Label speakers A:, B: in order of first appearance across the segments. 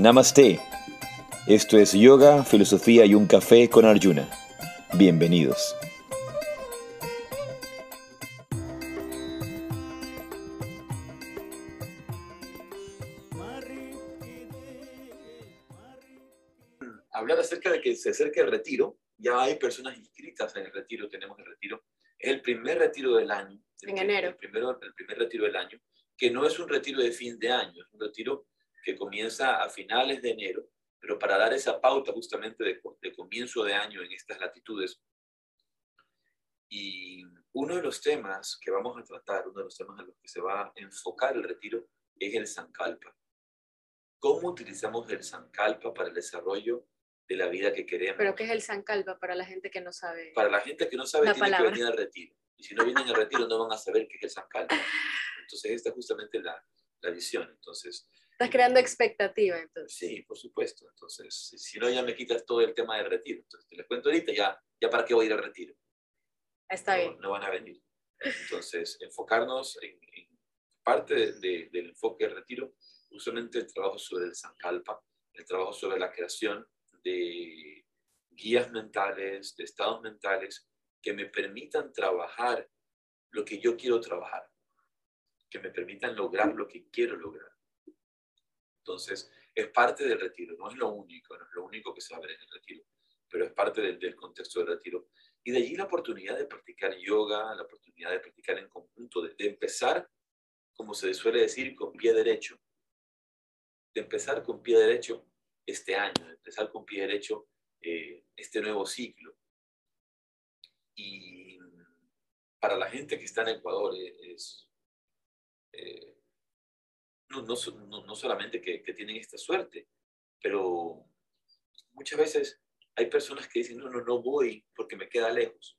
A: Namaste. Esto es Yoga, Filosofía y un Café con Arjuna. Bienvenidos.
B: Hablar acerca de que se acerca el retiro. Ya hay personas inscritas en el retiro, tenemos el retiro. Es el primer retiro del año.
C: En enero.
B: El, primero, el primer retiro del año, que no es un retiro de fin de año, es un retiro comienza a finales de enero, pero para dar esa pauta justamente de, de comienzo de año en estas latitudes. Y uno de los temas que vamos a tratar, uno de los temas en los que se va a enfocar el retiro, es el Sankalpa. ¿Cómo utilizamos el Sankalpa para el desarrollo de la vida que queremos?
C: ¿Pero qué es el Sankalpa para la gente que no sabe?
B: Para la gente que no sabe, tiene que
C: palabra.
B: venir al retiro. Y si no vienen al retiro, no van a saber qué es el Sankalpa. Entonces, esta es justamente la, la visión. Entonces,
C: Estás creando expectativa, entonces.
B: Sí, por supuesto. Entonces, si- no, ya me quitas todo el tema del retiro. Entonces, te les cuento ahorita, ya, ya para qué voy a ir al retiro.
C: Está
B: no,
C: bien.
B: no van a venir. Entonces, enfocarnos en, en parte de- de- del enfoque del retiro, usualmente el trabajo sobre el Sankalpa, el trabajo sobre la creación de guías mentales, de estados mentales que me permitan trabajar lo que yo quiero trabajar, que me permitan lograr lo que quiero lograr. Entonces, es parte del retiro, no es lo único, no es lo único que se va a ver en el retiro, pero es parte del, contexto del retiro. Y de allí la oportunidad de practicar yoga, la oportunidad de practicar en conjunto, de, de empezar, como se suele decir, con pie derecho. De empezar con pie derecho este año, de empezar con pie derecho eh, este nuevo ciclo. Y para la gente que está en Ecuador eh, es... eh, no, no, no- no solamente que, que tienen esta suerte, pero muchas veces hay personas que dicen, no, no, no voy porque me queda lejos.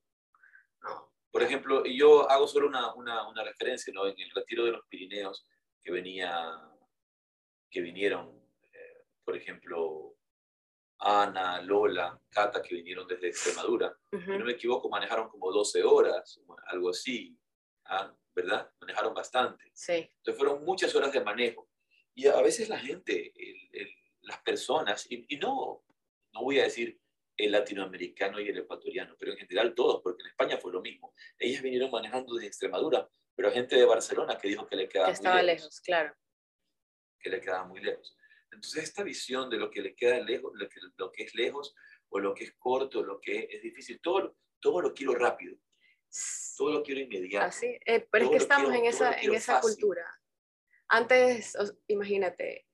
B: No. Por ejemplo, y yo hago solo una, una, una referencia, ¿no? En el retiro de los Pirineos, que venía, que vinieron, eh, por ejemplo, Ana, Lola, Cata, que vinieron desde Extremadura.
C: Ujú.
B: Si no me equivoco, manejaron como 12 horas, algo así, ¿ah? ¿verdad? Manejaron bastante.
C: Sí.
B: Entonces fueron muchas horas de manejo. Y a veces la gente, el- el- las personas, y, y no, no voy a decir el latinoamericano y el ecuatoriano, pero en general todos, porque en España fue lo mismo. Ellas vinieron manejando desde Extremadura, pero gente de Barcelona que dijo que le quedaba
C: Que
B: muy
C: estaba
B: lejos,
C: lejos, claro.
B: que le quedaba muy lejos. Entonces esta visión de lo que le queda lejos, lo que, lo que es lejos, o lo que es corto, lo que es difícil, todo, todo lo quiero rápido, todo lo quiero inmediato.
C: Así, eh, pero es
B: Todo
C: que
B: lo
C: estamos
B: quiero-
C: en esa, en esa
B: fácil.
C: cultura. Antes, o- imagínate,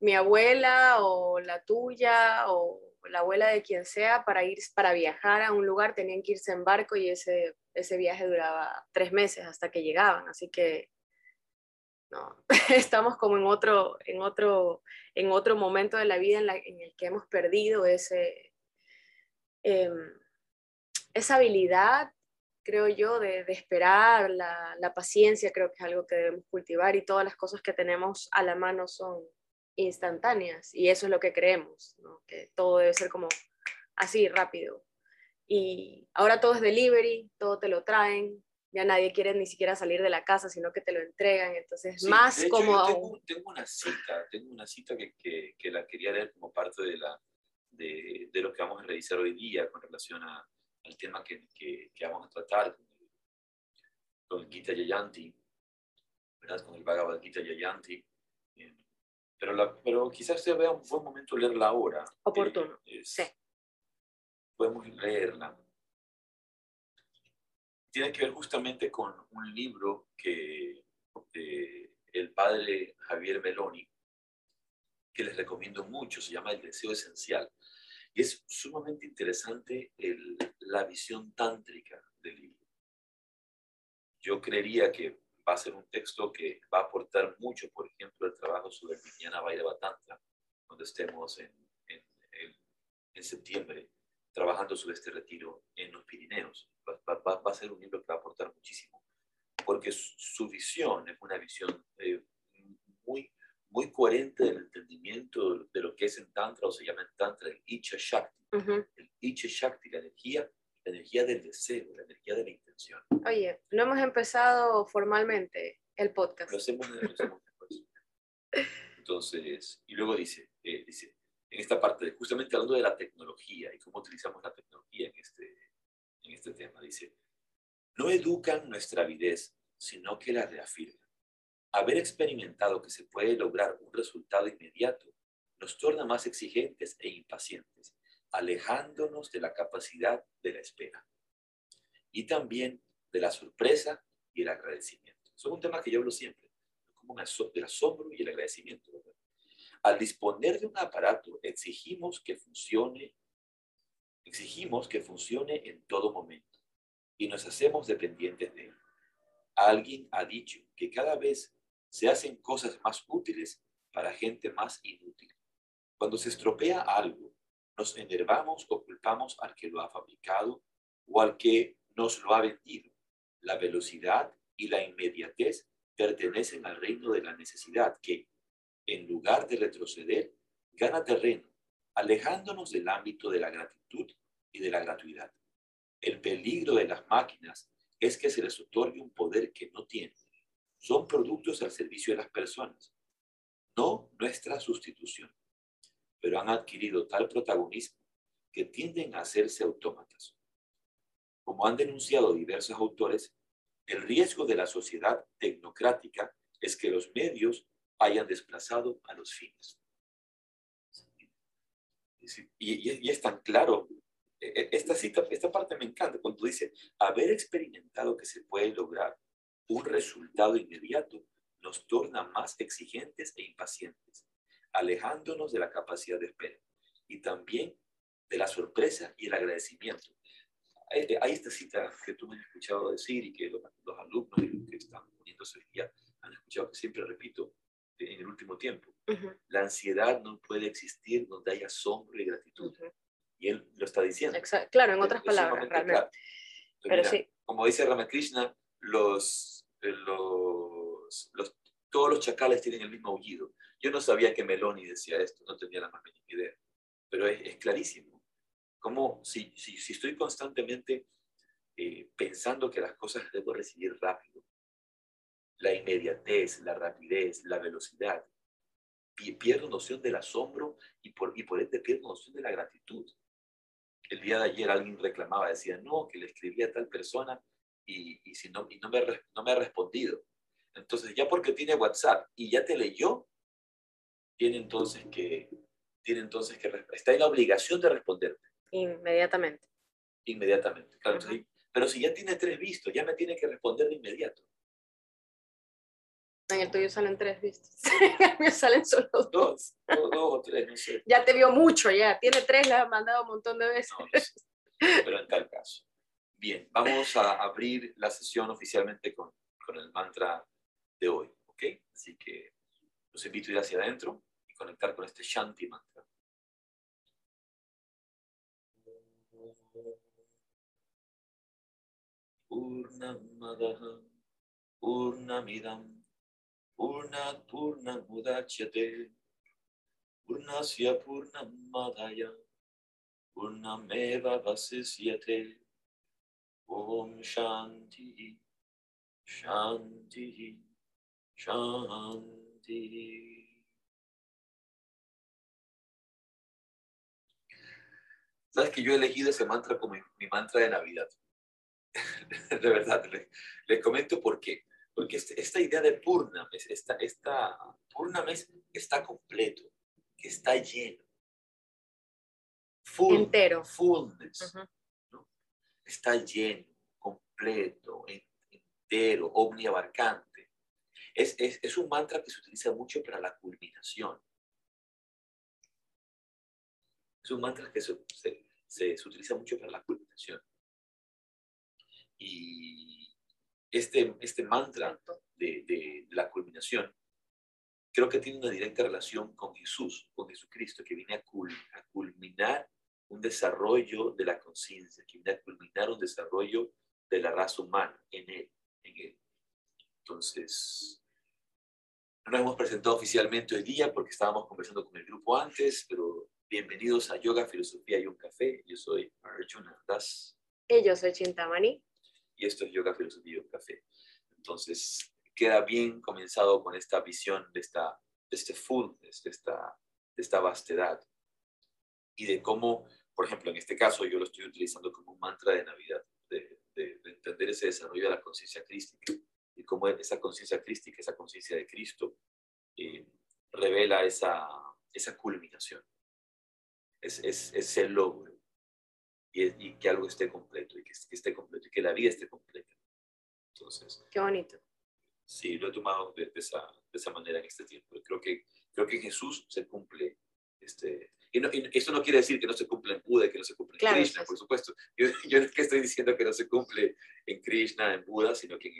C: mi abuela o la tuya o la abuela de quien sea, para ir, para viajar a un lugar tenían que irse en barco y ese, ese viaje duraba tres meses hasta que llegaban. Así que no, estamos como en otro, en otro, en otro momento de la vida en, la- en el que hemos perdido ese, em, esa habilidad creo yo, de, de esperar, la, la paciencia creo que es algo que debemos cultivar y todas las cosas que tenemos a la mano son instantáneas y eso es lo que creemos, ¿no? que todo debe ser como así, rápido. Y ahora todo es delivery, todo te lo traen, ya nadie quiere ni siquiera salir de la casa, sino que te lo entregan, entonces
B: Sí,
C: más
B: de hecho,
C: como...
B: yo tengo, tengo una cita, tengo una cita que, que, que la quería leer como parte de, la, de, de lo que vamos a realizar hoy día con relación a, al tema que, que, que vamos a tratar con el, con el Gita Yayanti, ¿verdad? con el Bhagavad Gita Yayanti. Eh, Pero, la, pero quizás se vea un buen momento leerla ahora.
C: Oportuno,
B: Eh, es-
C: sí.
B: Podemos leerla. Tiene que ver justamente con un libro que eh, el padre Javier Meloni, que les recomiendo mucho, se llama El Deseo Esencial. Y es sumamente interesante la visión tántrica del libro. Yo creería que va a ser un texto que va a aportar mucho, por ejemplo, el trabajo sobre Vijnana Vairava Tantra, cuando estemos en, en, en- en septiembre trabajando sobre este retiro en los Pirineos. Va, va- va- a ser un libro que va a aportar muchísimo, porque su, su visión es una visión eh, muy, muy coherente del entendimiento de lo que es en Tantra, o se llama en Tantra el Icha Shakti.
C: Ujú.
B: El Icha Shakti, la energía, la energía del deseo, la energía de la intención.
C: Oye, no hemos empezado formalmente el podcast.
B: Lo hacemos, lo hacemos después. Entonces, y luego dice, eh, dice, en esta parte, justamente hablando de la tecnología y cómo utilizamos la tecnología en este, en este tema, dice, no educan nuestra avidez, sino que la reafirman. Haber experimentado que se puede lograr un resultado inmediato nos torna más exigentes e impacientes, alejándonos de la capacidad de la espera. Y también de la sorpresa y el agradecimiento. es un tema que yo hablo siempre, como del asombro y el agradecimiento. Al disponer de un aparato, exigimos que funcione, exigimos que funcione en todo momento y nos hacemos dependientes de él. Alguien ha dicho que cada vez se hacen cosas más útiles para gente más inútil. Cuando se estropea algo, nos enervamos o culpamos al que lo ha fabricado o al que nos lo ha vendido. La velocidad y la inmediatez pertenecen al reino de la necesidad que, en lugar de retroceder, gana terreno, alejándonos del ámbito de la gratitud y de la gratuidad. El peligro de las máquinas es que se les otorgue un poder que no tienen. Son productos al servicio de las personas, no nuestra sustitución, pero han adquirido tal protagonismo que tienden a hacerse autómatas. Como han denunciado diversos autores, el riesgo de la sociedad tecnocrática es que los medios hayan desplazado a los fines. Y, es tan claro, e, e, esta, cita, esta parte me encanta, cuando dice, haber experimentado que se puede lograr un resultado inmediato nos torna más exigentes e impacientes, alejándonos de la capacidad de espera y también de la sorpresa y el agradecimiento. Hay, esta cita que tú me has escuchado decir y que los, alumnos que están poniéndose hoy día han escuchado que siempre repito, en el último tiempo. La ansiedad no puede existir donde haya asombro y gratitud. Y él lo está diciendo.
C: Claro, en otras palabras, realmente.
B: Pero sí. Como dice Ramakrishna, los, los, todos los chacales tienen el mismo aullido. Yo no sabía que Meloni decía esto, no tenía la más mínima idea. Pero es, clarísimo. Como si, si, si estoy constantemente eh, pensando que las cosas debo recibir rápido, la inmediatez, la rapidez, la velocidad. Pierdo noción del asombro y por, y por ende pierdo noción de la gratitud. El día de ayer alguien reclamaba, decía, no, que le escribí a tal persona y, y, si no, y no, me, no me ha respondido. Entonces, ya porque tiene WhatsApp y ya te leyó, tiene entonces que, tiene entonces que, está en la obligación de responderte.
C: Inmediatamente.
B: Inmediatamente, claro. pero si ya tiene tres vistos, ya me tiene que responder de inmediato.
C: En el tuyo salen tres vistos. en el mío salen solo dos.
B: Dos, dos, o tres, no sé.
C: Ya te vio mucho, ya. Tiene tres, le has mandado un montón de veces.
B: pero en tal caso. Bien, vamos a abrir la sesión oficialmente con, con el mantra de hoy, ¿ok? Así que los invito a ir hacia adentro y conectar con este Shanti mantra. Purnat Purnam Mudachyate Purnasya Purnam Madhaya Purnameva Vasisyate Om Shanti Shanti Shanti Sabes que yo he elegido ese mantra como mi, mantra de Navidad. de verdad, les, les comento por qué. Porque este, esta idea de Purnam, esta, esta, Purnam está completo, que está lleno.
C: Full, Entero.
B: Fullness. Está lleno, completo, entero, omniabarcante. Es, es, es un mantra que se utiliza mucho para la culminación. Es un mantra que se, se, se utiliza mucho para la culminación. Y este, este mantra de, de, la culminación, creo que tiene una directa relación con Jesús, con Jesucristo, que viene a culminar un desarrollo de la conciencia, que viene a culminar un desarrollo de la raza humana en él. En él. Entonces, no nos hemos presentado oficialmente hoy día porque estábamos conversando con el grupo antes, pero bienvenidos a Yoga, Filosofía y un Café. Yo soy Arjuna Das.
C: Y yo soy Chintamani
B: y esto es Yoga, Filosofía y Café. Entonces, queda bien comenzado con esta visión de, esta, de este fullness, de esta, de esta vastedad y de cómo, por ejemplo, en este caso yo lo estoy utilizando como un mantra de Navidad, de, entender ese desarrollo de la conciencia crística y cómo esa conciencia crística, esa conciencia de Cristo, eh, revela esa, esa culminación, es, es, es el logro y, que algo esté completo y que, esté completo y que la vida esté completa. Entonces,
C: qué bonito.
B: Sí, lo he tomado de, esa, de esa manera en este tiempo. Creo que, creo que Jesús se cumple este, y, no, eso no quiere decir que no se cumple en Buda y que no se cumple en Krishna, por supuesto. Yo, yo, no es que estoy diciendo que no se cumple en Krishna, en Buda, sino que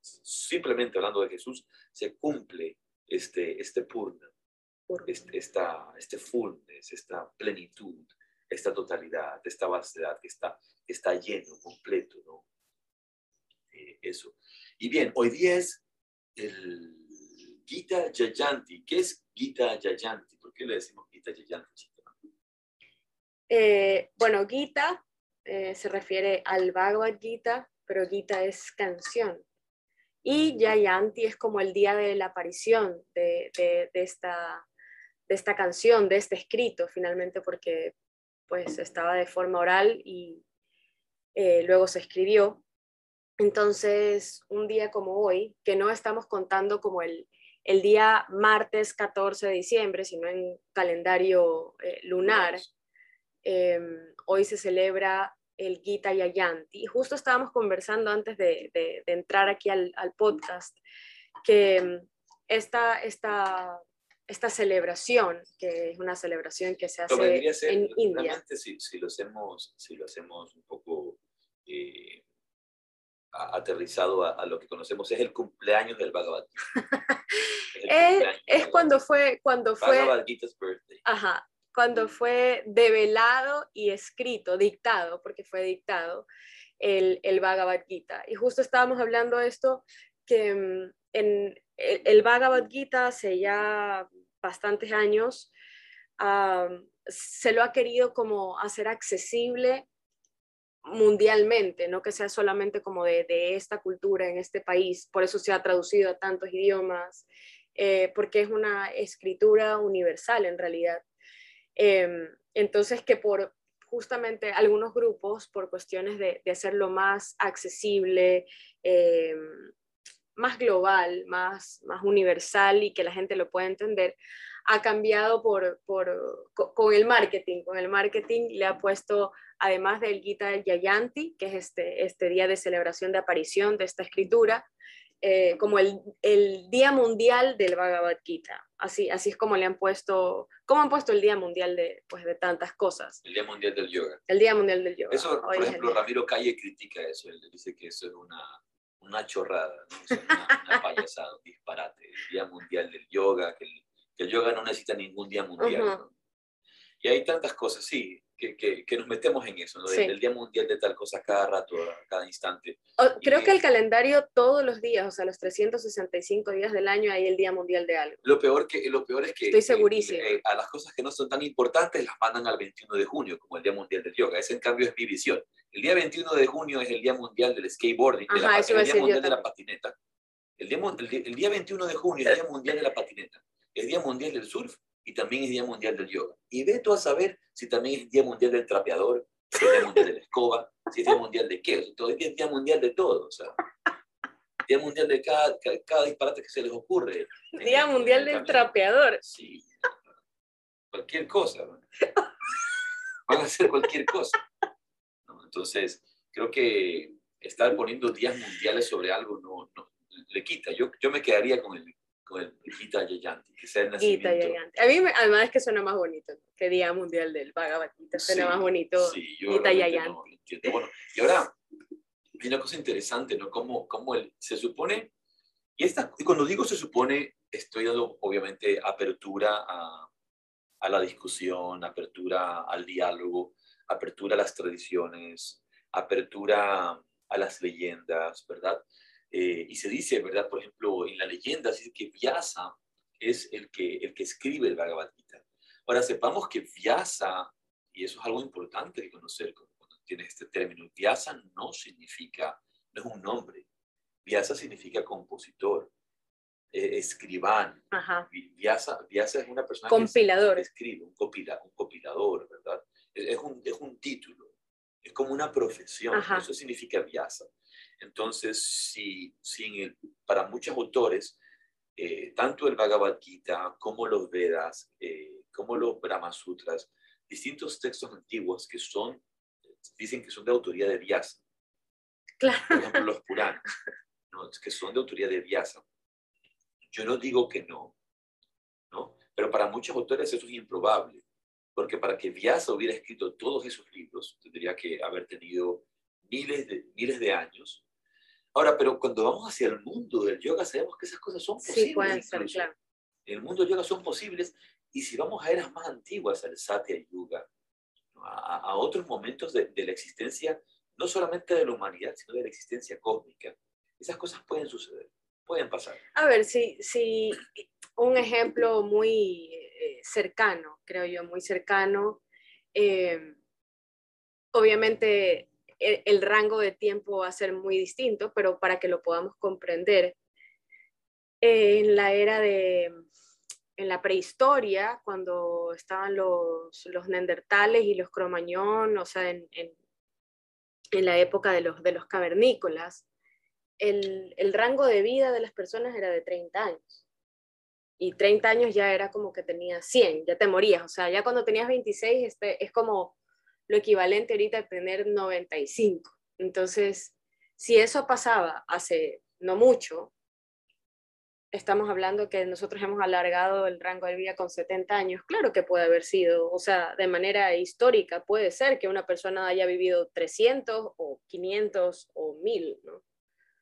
B: simplemente hablando de Jesús, se cumple este, este purna, este, esta, este fullness, esta plenitud, esta totalidad, esta vastedad que está, está lleno, completo, ¿no? Eh, eso. Y bien, hoy día es el Gita Jayanti. ¿Qué es Gita Jayanti? ¿Por qué le decimos Gita Jayanti?
C: Eh, bueno, Gita eh, se refiere al Bhagavad Gita, pero Gita es canción. Y Jayanti es como el día de la aparición de, de, esta, de esta canción, de este escrito, finalmente, porque pues estaba de forma oral y eh, luego se escribió. Entonces, un día como hoy, que no estamos contando como el, el día martes 14 de diciembre, sino en calendario eh, lunar, em, hoy se celebra el Gita Yayanti. Y justo estábamos conversando antes de, de, entrar aquí al, al, podcast que em, esta, esta esta celebración, que es una celebración que se hace en India.
B: Si, si, lo hacemos, si lo hacemos un poco eh, aterrizado a, lo que conocemos, es el cumpleaños del Bhagavad
C: Gita. es, es cuando fue... Cuando fue
B: Bhagavad Gita's birthday.
C: Ajá, cuando fue develado y escrito, dictado, porque fue dictado, el, el Bhagavad Gita. Y justo estábamos hablando de esto, que mm, en, el, Bhagavad Gita hace ya bastantes años se lo ha querido como hacer accesible mundialmente, no que sea solamente como de, esta cultura en este país, por eso se ha traducido a tantos idiomas, eh, porque es una escritura universal en realidad. Em, entonces que por justamente algunos grupos, por cuestiones de, hacerlo más accesible, em, más global, más, más universal y que la gente lo pueda entender, ha cambiado por, por, con el marketing. Con el marketing le ha puesto, además del Gita Yayanti, que es este, este día de celebración de aparición de esta escritura, eh, como el, el, Día Mundial del Bhagavad Gita. Así, así es como le han puesto, como han puesto el Día Mundial de, pues, de tantas cosas.
B: El Día Mundial del Yoga.
C: El Día Mundial del Yoga.
B: Eso, por ejemplo, Ramiro Calle critica eso. Él dice que eso es una, una chorrada, una, payasada, un disparate. El Día Mundial del Yoga, que el, yoga no necesita ningún día mundial. Y hay tantas cosas, sí, que, que, nos metemos en eso, ¿no? El Día Mundial de tal cosa cada rato, cada instante.
C: creo que el calendario todos los días, o sea, los 365 días del año hay el Día Mundial de algo.
B: Lo peor, que, lo peor es que...
C: Estoy segurísimo.
B: Eh, a las cosas que no son tan importantes las mandan al 21 de junio, como el Día Mundial del Yoga. Ese, en cambio, es mi visión. El día 21 de junio es el Día Mundial del Skateboarding, el Día Mundial de la Patineta. El día, el, día 21 de junio es el Día Mundial de la Patineta. Es Día Mundial del Surf y también es Día Mundial del Yoga. Y ve tú a saber si también es Día Mundial del Trapeador, si es Día Mundial de la Escoba, si es Día Mundial de qué. todo es Día Mundial de todo. O sea, Día Mundial de cada, cada, disparate que se les ocurre.
C: Día Mundial del Trapeador.
B: Sí. Cualquier cosa. Van a hacer cualquier cosa. Entonces, creo que estar poniendo días mundiales sobre algo no, no le quita. Yo, yo me quedaría con el, con el Gita Yayanti, que sea el nacimiento. Gita Yayanti.
C: A mí, además, es que suena más bonito que Día Mundial del Bhagavad Gita. Suena más bonito
B: sí, yo Gita Yayanti. bueno, y ahora, hay una cosa interesante, ¿no? Cómo, cómo el, se supone, y, esta, y cuando digo se supone, estoy dando, obviamente, apertura a, a la discusión, apertura al diálogo, apertura a las tradiciones, apertura a las leyendas, ¿verdad? Eh, y se dice, ¿verdad? Por ejemplo, en la leyenda dice que Vyasa es el que, el que escribe el Bhagavad Gita. Ahora, sepamos que Vyasa, y eso es algo importante de conocer cuando, tienes este término, Vyasa no significa, no es un nombre, Vyasa significa compositor. eh, escribán. Vyasa, Vyasa es una persona
C: Compilador.
B: que escribe, un, copila, un compilador, ¿verdad? Es, es un, es un título, es como una profesión,
C: Ajá.
B: eso significa Vyasa. Entonces, si, si el- para muchos autores, eh, tanto el Bhagavad Gita como los Vedas, eh, como los Brahma Sutras, distintos textos antiguos que son, dicen que son de autoría de Vyasa.
C: Claro.
B: Por ejemplo, los Puranas, ¿no? que son de autoría de Vyasa. Yo no digo que no, ¿no? Pero para muchos autores eso es improbable, porque para que Vyasa hubiera escrito todos esos libros, tendría que haber tenido miles de, miles de años. Ahora, pero cuando vamos hacia el mundo del yoga, sabemos que esas cosas son posibles.
C: Sí, pueden ser, claro.
B: En el mundo del yoga son posibles, y si vamos a eras más antiguas, al Satya Yuga, a, a otros momentos de, de la existencia, no solamente de la humanidad, sino de la existencia cósmica, esas cosas pueden suceder, pueden pasar.
C: A ver, si, si un ejemplo muy eh, cercano, creo yo, muy cercano, eh, obviamente el, el rango de tiempo va a ser muy distinto, pero para que lo podamos comprender, eh, en la era de, en la prehistoria, cuando estaban los, los neandertales y los cromañón, o sea, en, en, en la época de los, de los cavernícolas, el, el, rango de vida de las personas era de 30 años. Y 30 años ya era como que tenías 100, ya te morías. O sea, ya cuando tenías 26 este, es como lo equivalente ahorita a tener 95. Entonces, si eso pasaba hace no mucho, estamos hablando que nosotros hemos alargado el rango de vida con 70 años. Claro que puede haber sido, o sea, de manera histórica puede ser que una persona haya vivido 300 o 500 o 1000, ¿no?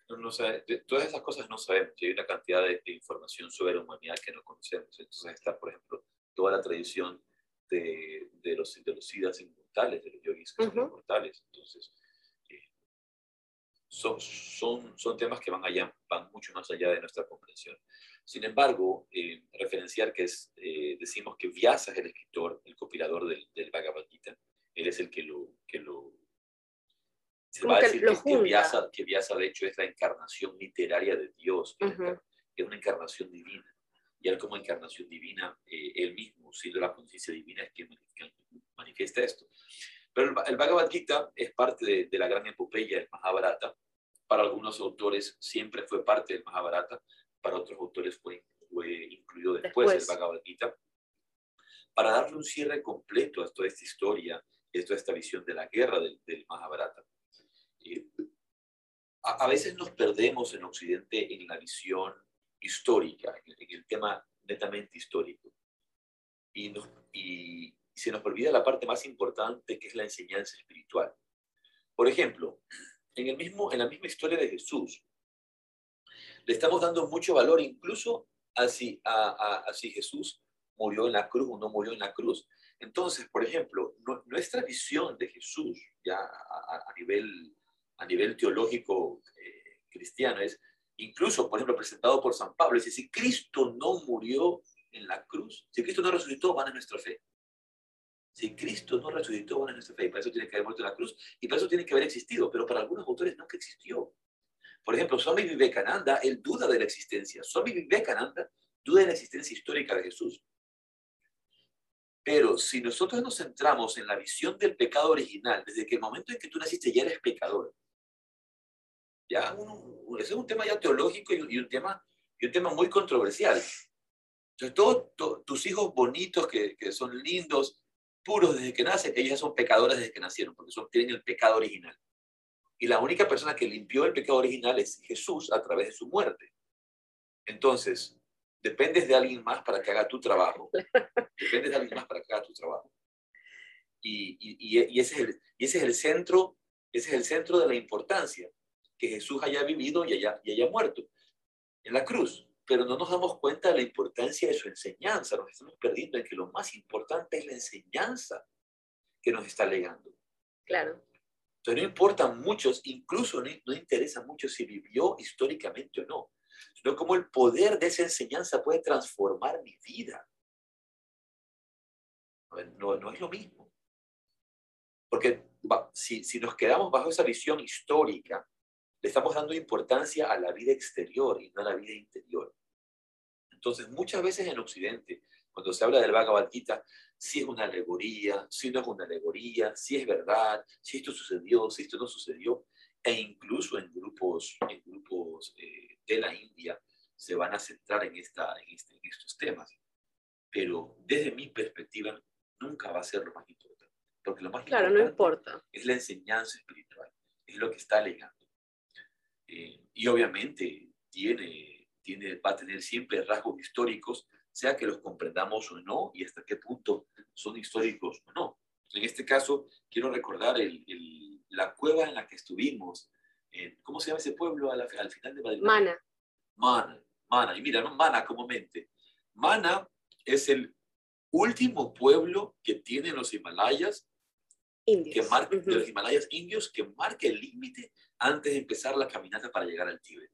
B: No, no sabe, de, todas esas cosas no sabemos. Hay una cantidad de, de, información sobre la humanidad que no conocemos. Entonces está, por ejemplo, toda la tradición de, de los, de los siddhas inmortales, de los yogis que uh -huh. son inmortales. Entonces, eh, son, son, son temas que van, allá, van mucho más allá de nuestra comprensión. Sin embargo, eh, referenciar que es, eh, decimos que Vyasa es el escritor, el compilador del, del Bhagavad Gita. Él es el que lo, que lo se va a decir que, que, Vyasa, que, Vyasa, de hecho, es la encarnación literaria de Dios, uh -huh. es una encarnación divina. Y él como encarnación divina, eh, él mismo, siendo la conciencia divina, es quien manifiesta esto. Pero el, el Bhagavad Gita es parte de, de, la gran epopeya del Mahabharata. Para algunos autores siempre fue parte del Mahabharata, para otros autores fue, fue incluido después, después del Bhagavad Gita. Para darle un cierre completo a toda esta historia, a toda esta visión de la guerra del, del Mahabharata a, a, veces nos perdemos en Occidente en la visión histórica, en, en el tema netamente histórico. Y, nos, y, se nos olvida la parte más importante que es la enseñanza espiritual. Por ejemplo, en, el mismo, en la misma historia de Jesús, le estamos dando mucho valor incluso a si, a, a, a si Jesús murió en la cruz o no murió en la cruz. Entonces, por ejemplo, no, nuestra visión de Jesús, ya a nivel a nivel teológico eh, cristiano es, incluso, por ejemplo, presentado por San Pablo, decir, si Cristo no murió en la cruz, si Cristo no resucitó, van a nuestra fe. Si Cristo no resucitó, van a nuestra fe. Y para eso tiene que haber muerto en la cruz y para eso tiene que haber existido. Pero para algunos autores nunca existió. Por ejemplo, Swami Vivekananda, él duda de la existencia. Swami Vivekananda duda de la existencia histórica de Jesús. Pero si nosotros nos centramos en la visión del pecado original, desde que el momento en que tú naciste ya eres pecador, ya uno, ese es un tema ya teológico y, y, un, tema, y un tema muy controversial. Entonces, todos to, tus hijos bonitos, que, que, son lindos, puros desde que nacen, ellos ya son pecadores desde que nacieron, porque son, tienen el pecado original. Y la única persona que limpió el pecado original es Jesús a través de su muerte. Entonces, dependes de alguien más para que haga tu trabajo. Dependes de alguien más para que haga tu trabajo. Y, y, y, ese, es el, y ese es el centro, ese es el centro de la importancia que Jesús haya vivido y haya, y haya muerto en la cruz. Pero no nos damos cuenta de la importancia de su enseñanza. Nos estamos perdiendo en que lo más importante es la enseñanza que nos está legando.
C: Claro.
B: Entonces no importa muchos, incluso no, no interesa mucho si vivió históricamente o no, sino cómo el poder de esa enseñanza puede transformar mi vida. No, no es lo mismo. Porque si, si nos quedamos bajo esa visión histórica, le estamos dando importancia a la vida exterior y no a la vida interior. Entonces, muchas veces en Occidente, cuando se habla del Bhagavad Gita, si es una alegoría, si no es una alegoría, si es verdad, si esto sucedió, si esto no sucedió, e incluso en grupos, en grupos eh, de la India se van a centrar en, esta, en, este, en estos temas. Pero desde mi perspectiva, nunca va a ser lo más importante. Porque lo más
C: claro,
B: importante
C: no importa.
B: es la enseñanza espiritual, es lo que está legando. Eh, y obviamente tiene, tiene, va a tener siempre rasgos históricos, sea que los comprendamos o no, y hasta qué punto son históricos o no. En este caso, quiero recordar el, el, la cueva en la que estuvimos. En, ¿Cómo se llama ese pueblo al, al final de Madrid?
C: Mana.
B: Mana, Mana. Y mira, no Mana como mente. Mana es el último pueblo que tienen los Himalayas,
C: Indios.
B: que marca,
C: Ujú.
B: de los Himalayas indios, que marca el límite antes de empezar la caminata para llegar al Tíbet.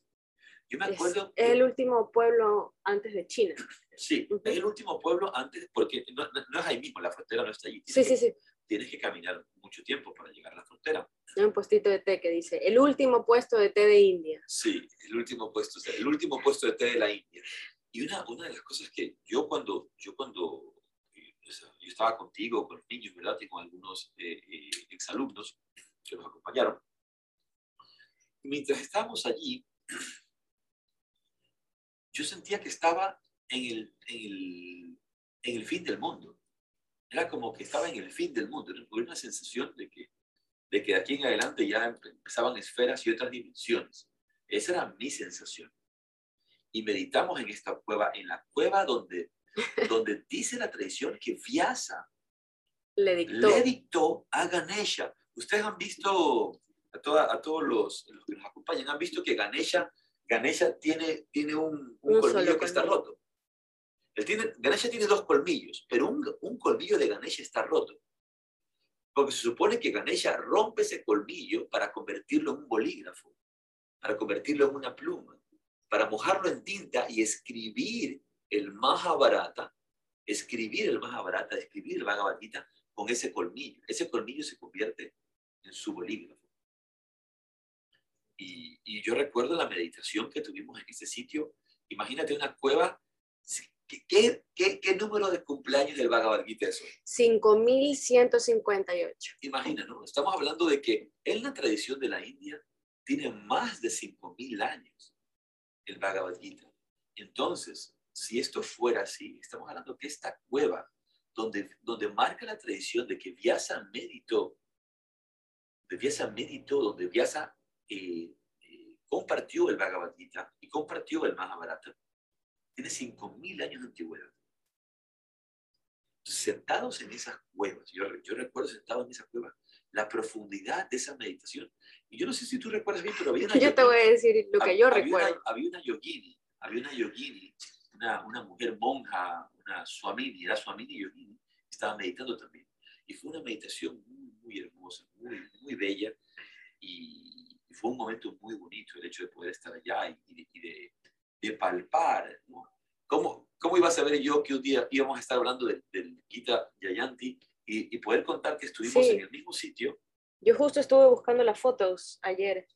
B: Yo me acuerdo...
C: es
B: que-
C: el último pueblo antes de China.
B: Sí,
C: Ujú.
B: es el último pueblo antes, porque no, no- no es ahí mismo, la frontera no está allí.
C: Sí,
B: Tienes
C: sí,
B: que-
C: sí.
B: Tienes que caminar mucho tiempo para llegar a la frontera.
C: Hay un postito de té que dice, el último puesto de té de India.
B: Sí, el último puesto, o sea, el último puesto de té de la India. Y una, una de las cosas que yo cuando, yo cuando, estaba contigo, con los niños, ¿verdad? Y con algunos eh, eh, exalumnos que nos acompañaron. Mientras estábamos allí, yo sentía que estaba en el, en el, en el fin del mundo. Era como que estaba en el fin del mundo. Era una sensación de que, de que de aquí en adelante ya empezaban esferas y otras dimensiones. Esa era mi sensación. Y meditamos en esta cueva, en la cueva donde, donde dice la tradición que Vyasa
C: Le dictó.
B: le dictó a Ganesha. Ustedes han visto, a, toda- a todos los, los que nos acompañan, han visto que Ganesha, Ganesha tiene, tiene un, un
C: Un
B: colmillo que está roto. Él tiene, Ganesha tiene dos colmillos, pero un, un colmillo de Ganesha está roto. Porque se supone que Ganesha rompe ese colmillo para convertirlo en un bolígrafo, para convertirlo en una pluma, para mojarlo en tinta y escribir el Mahabharata, escribir el Mahabharata, escribir el Bhagavad Gita con ese colmillo. Ese colmillo se convierte en su bolígrafo. Y, y yo recuerdo la meditación que tuvimos en ese sitio. Imagínate una cueva. ¿Qué, qué, qué, qué número de cumpleaños del Bhagavad Gita es hoy?
C: 5158.
B: Imagina, ¿no? Estamos hablando de que en la tradición de la India tiene más de 5.000 años el Bhagavad Gita. Entonces, si esto fuera así, estamos hablando que esta cueva, donde, donde marca la tradición de que Vyasa meditó, de Vyasa meditó, donde Vyasa eh, eh, compartió el Bhagavad Gita y compartió el Mahabharata, tiene 5.000 años de antigüedad. Sentados en esas cuevas, yo, yo recuerdo sentado en esa cueva, la profundidad de esa meditación. Y yo no sé si tú recuerdas bien, pero había una
C: Yo te voy a decir lo que yo
B: había
C: recuerdo.
B: Una, había una yogini, había una yogini, una, una mujer monja, una swamini, era swamini yogini, estaba meditando también. Y fue una meditación muy, muy hermosa, muy, muy bella. Y, y fue un momento muy bonito el hecho de poder estar allá y, de, y de, de palpar. ¿no? ¿Cómo, ¿Cómo iba a saber yo que un día íbamos a estar hablando del, del Gita Yayanti y, poder contar que estuvimos
C: Sí.
B: en el mismo sitio?
C: Yo justo estuve buscando las fotos ayer.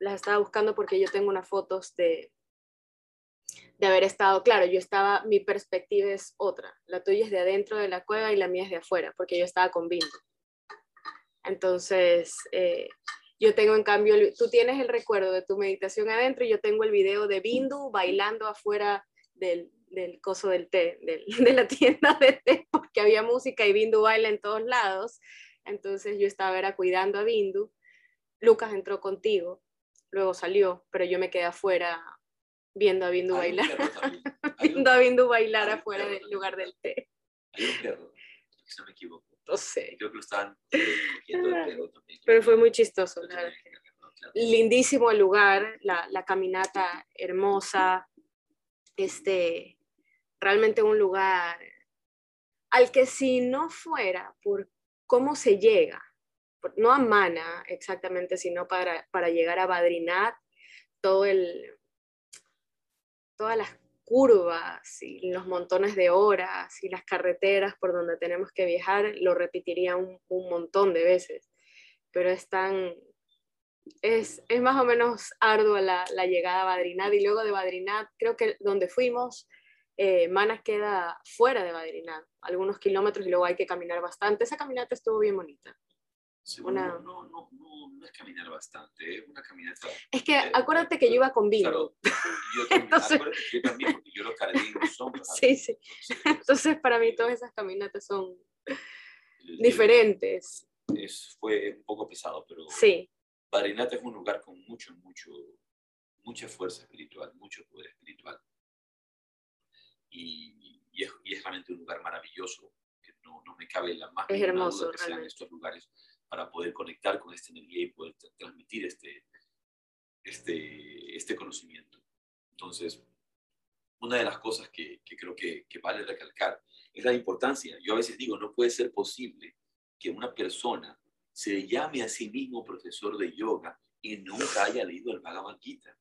C: Las estaba buscando porque yo tengo unas fotos de, de haber estado, claro, yo estaba, mi perspectiva es otra. La tuya es de adentro de la cueva y la mía es de afuera, porque yo estaba con Bindu. Entonces, eh, yo tengo en cambio, tú tienes el recuerdo de tu meditación adentro y yo tengo el video de Bindu bailando afuera del, del coso del té, de la tienda de té, porque había música y Bindu baila en todos lados. Entonces yo estaba era cuidando a Bindu. Lucas entró contigo, luego salió, pero yo me quedé afuera viendo a Bindu bailar, viendo a Bindu bailar afuera del lugar del té.
B: hay un perro, si no me equivoco.
C: No sé,
B: Creo que lo estaban eh, cogiendo el perro también.
C: pero fue muy chistoso.
B: Claro.
C: Lindísimo el lugar, la, la caminata hermosa, este, realmente un lugar al que si no fuera por cómo se llega, no a Mana exactamente, sino para, para llegar a Badrinat, todo el, todas las curvas y los montones de horas y las carreteras por donde tenemos que viajar, lo repetiría un, un montón de veces, pero es tan, es, es más o menos ardua la, la, llegada a Badrinat y luego de Badrinat, creo que donde fuimos, eh, Manas queda fuera de Badrinat, algunos kilómetros y luego hay que caminar bastante. Esa caminata estuvo bien bonita.
B: Una... no, no, no, no, es caminar bastante, es una caminata.
C: Es que acuérdate que yo iba con vino.
B: Claro, yo también, Entonces... yo también, porque yo los cargué en
C: Sí, sí. Entonces, para mí todas esas caminatas son diferentes.
B: Es, fue un poco pesado, pero
C: sí.
B: Badrinat es un lugar con mucho, mucho, mucha fuerza espiritual, mucho poder espiritual. Y, y, es, y es, realmente un lugar maravilloso, que no, no me cabe la más
C: es hermoso,
B: duda que sean estos lugares para poder conectar con esta energía y poder transmitir este, este, este conocimiento. Entonces, una de las cosas que, creo que, que, vale recalcar es la importancia. Yo a veces digo, no puede ser posible que una persona se llame a sí mismo profesor de yoga y nunca haya leído el Bhagavad Gita.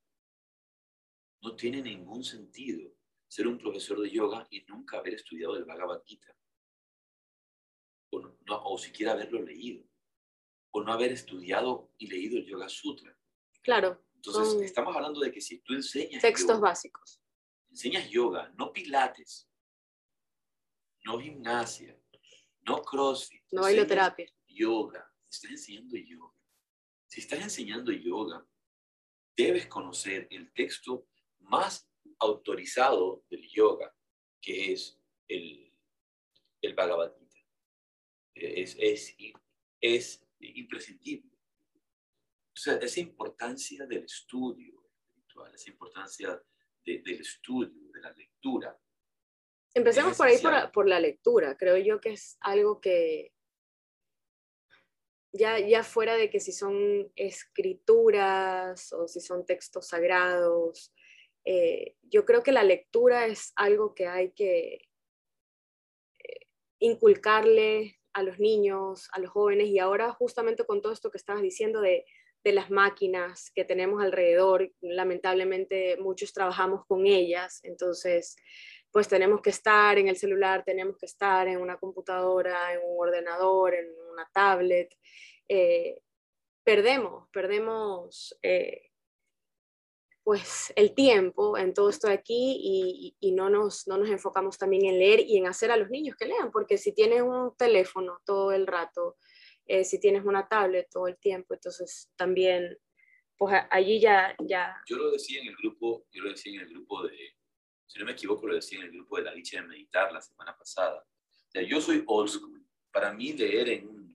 B: No tiene ningún sentido ser un profesor de yoga y nunca haber estudiado el Bhagavad Gita. O, no, o siquiera haberlo leído. O no haber estudiado y leído el Yoga Sutra.
C: Claro.
B: Entonces, estamos hablando de que si tú enseñas...
C: Textos básicos.
B: Enseñas yoga, no pilates, no gimnasia, no crossfit.
C: No bailoterapia.
B: Yoga. Estás enseñando yoga. Si estás enseñando yoga, debes conocer el texto más autorizado del yoga, que es el, el Bhagavad Gita. Es, es, es imprescindible. O sea, esa importancia del estudio espiritual, esa importancia de, del estudio, de la lectura.
C: Empecemos por ahí por, por, la lectura. Creo yo que es algo que ya, ya fuera de que si son escrituras o si son textos sagrados, eh, yo creo que la lectura es algo que hay que eh, inculcarle a los niños, a los jóvenes, y ahora justamente con todo esto que estabas diciendo de, de las máquinas que tenemos alrededor, lamentablemente muchos trabajamos con ellas, entonces pues tenemos que estar en el celular, tenemos que estar en una computadora, en un ordenador, en una tablet. Eh, perdemos, perdemos pues el tiempo en todo esto de aquí y, no, nos, no nos enfocamos también en leer y en hacer a los niños que lean, porque si tienes un teléfono todo el rato, eh, si tienes una tablet todo el tiempo, entonces también, pues allí ya, ya...
B: Yo lo decía en el grupo, yo lo decía en el grupo de, si no me equivoco, lo decía en el grupo de la dicha de meditar la semana pasada. O sea, yo soy old school. Para mí leer en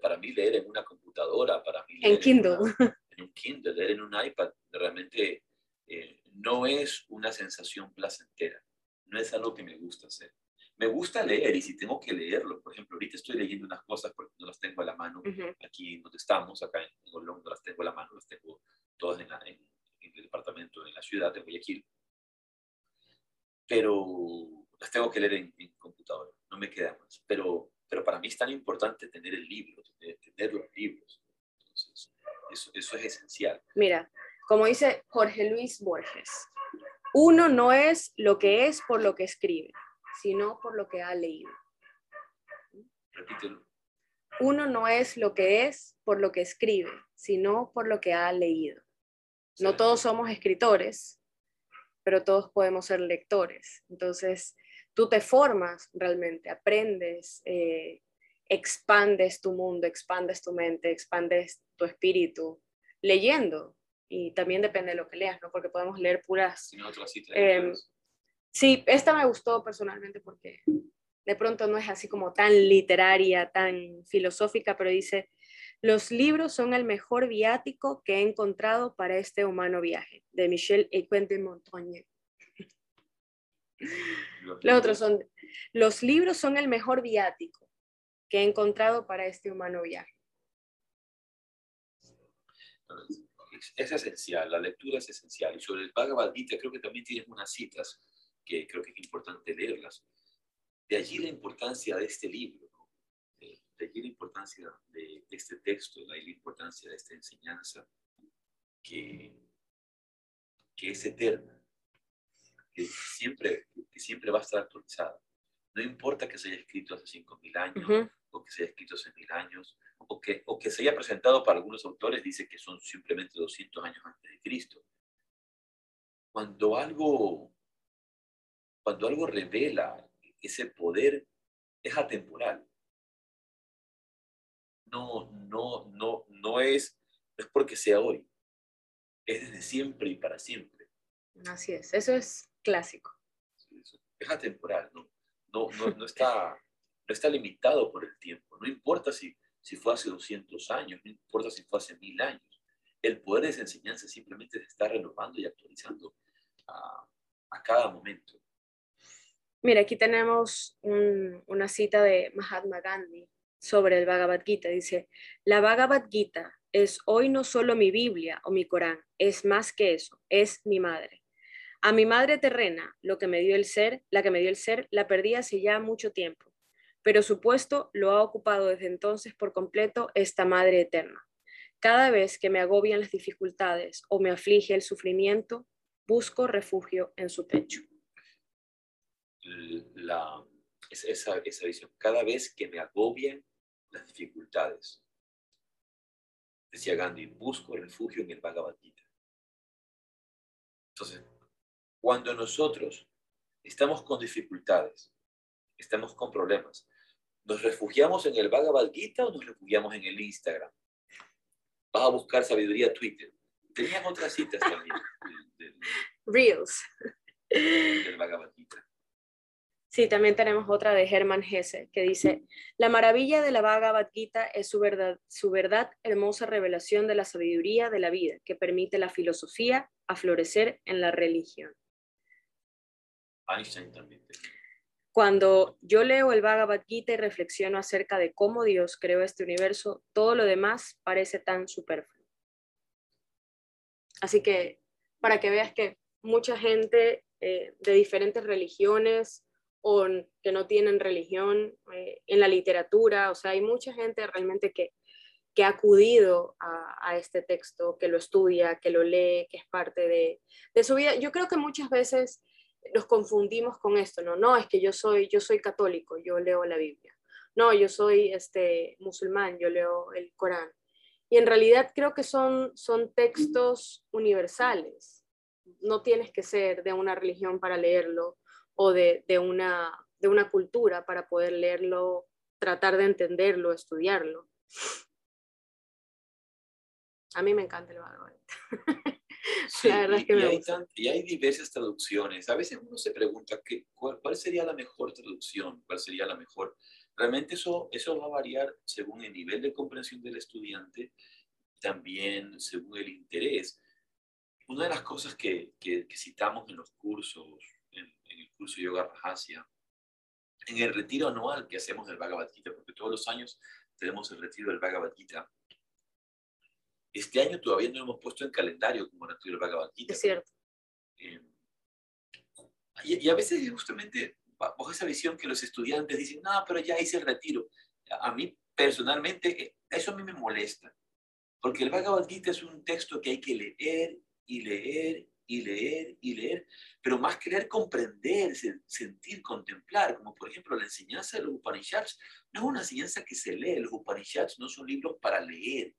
B: para mí leer en una computadora, para mí
C: en Kindle.
B: en un Kindle, leer en un iPad, realmente eh, no es una sensación placentera, no es algo que me gusta hacer. Me gusta leer y si tengo que leerlo, por ejemplo, ahorita estoy leyendo unas cosas porque no las tengo a la mano aquí donde estamos, acá en, en no las tengo a la mano, las tengo todas en, el departamento, en la ciudad de Guayaquil. Pero las tengo que leer en, computadora, no me queda más. Pero, pero para mí es tan importante tener el libro, tener, los libros. Eso es esencial.
C: Mira, como dice Jorge Luis Borges, uno no es lo que es por lo que escribe, sino por lo que ha leído.
B: Repítelo.
C: Uno no es lo que es por lo que escribe, sino por lo que ha leído. No todos somos escritores, pero todos podemos ser lectores. Entonces, tú te formas realmente, aprendes, eh, expandes tu mundo, expandes tu mente, expandes tu espíritu, leyendo, y también depende de lo que leas, ¿no? Porque podemos leer puras...
B: Eh,
C: sí, esta me gustó personalmente porque de pronto no es así como tan literaria, tan filosófica, pero dice, los libros son el mejor viático que he encontrado para este humano viaje, de Michel Equent de Montaigne. Los otros son, los libros son el mejor viático que he encontrado para este humano viaje
B: es esencial, la lectura es esencial. Y sobre el Bhagavad Gita creo que también tienes unas citas que creo que es importante leerlas. De allí la importancia de este libro, de, allí la importancia de, este texto, de allí la importancia de esta enseñanza que, que es eterna, que siempre, que siempre va a estar actualizada. No importa que se haya escrito hace 5.000 años o que se haya escrito hace 1.000 años o que, o que se haya presentado para algunos autores, dice que son simplemente 200 años antes de Cristo. Cuando algo, cuando algo revela ese poder, es atemporal. No, no, no, no es, no es porque sea hoy. Es desde siempre y para siempre.
C: Así es, eso es clásico.
B: Es atemporal, ¿no? No, no, está, no está limitado por el tiempo. No importa si, si fue hace 200 años, no importa si fue hace mil años. El poder de esa enseñanza simplemente se está renovando y actualizando a, a cada momento.
C: Mira, aquí tenemos una cita de Mahatma Gandhi sobre el Bhagavad Gita. Dice, la Bhagavad Gita es hoy no solo mi Biblia o mi Corán, es más que eso, es mi madre. A mi madre terrena, lo que me dio el ser, la que me dio el ser, la perdí hace ya mucho tiempo, pero su puesto lo ha ocupado desde entonces por completo esta madre eterna. Cada vez que me agobian las dificultades o me aflige el sufrimiento, busco refugio en su pecho.
B: La, esa, esa visión, cada vez que me agobian las dificultades, decía Gandhi, busco refugio en el Bhagavad Gita. Entonces, cuando nosotros estamos con dificultades, estamos con problemas, ¿nos refugiamos en el Bhagavad Gita o nos refugiamos en el Instagram? Vas a buscar sabiduría Twitter. Tenían otras citas también.
C: Reels.
B: Del Bhagavad Gita.
C: Sí, también tenemos otra de Hermann Hesse que dice, la maravilla de la Bhagavad Gita es su verdad, su verdad hermosa revelación de la sabiduría de la vida que permite la filosofía a florecer en la religión.
B: Einstein también.
C: Cuando yo leo el Bhagavad Gita y reflexiono acerca de cómo Dios creó este universo, todo lo demás parece tan superfluo. Así que para que veas que mucha gente eh, de diferentes religiones o que no tienen religión eh, en la literatura, o sea, hay mucha gente realmente que, que ha acudido a, a, este texto, que lo estudia, que lo lee, que es parte de, de su vida. Yo creo que muchas veces nos confundimos con esto, ¿no? No, es que yo soy, yo soy católico, yo leo la Biblia. No, yo soy este, musulmán, yo leo el Corán. Y en realidad creo que son, son textos universales. No tienes que ser de una religión para leerlo o de, de, una, de una cultura para poder leerlo, tratar de entenderlo, estudiarlo. A mí me encanta el Bhagavad
B: Sí, la verdad es que y, hay y, hay diversas traducciones. A veces uno se pregunta qué, cuál, cuál, sería la mejor traducción, cuál sería la mejor. Realmente eso, eso va a variar según el nivel de comprensión del estudiante, también según el interés. Una de las cosas que, que, que citamos en los cursos, en, en, el curso Yoga Rajasya, en el retiro anual que hacemos del Bhagavad Gita, porque todos los años tenemos el retiro del Bhagavad Gita, este año todavía no hemos puesto en calendario como del Bhagavad Gita.
C: Es cierto.
B: Eh, y, y, a veces justamente bajo esa visión que los estudiantes dicen, no, pero ya hice el retiro. A mí personalmente, eh, eso a mí me molesta, porque el Bhagavad Gita es un texto que hay que leer y leer y leer y leer, pero más que leer, comprender, sentir, contemplar, como por ejemplo la enseñanza de los Upanishads, no es una enseñanza que se lee, los Upanishads no son libros para leer,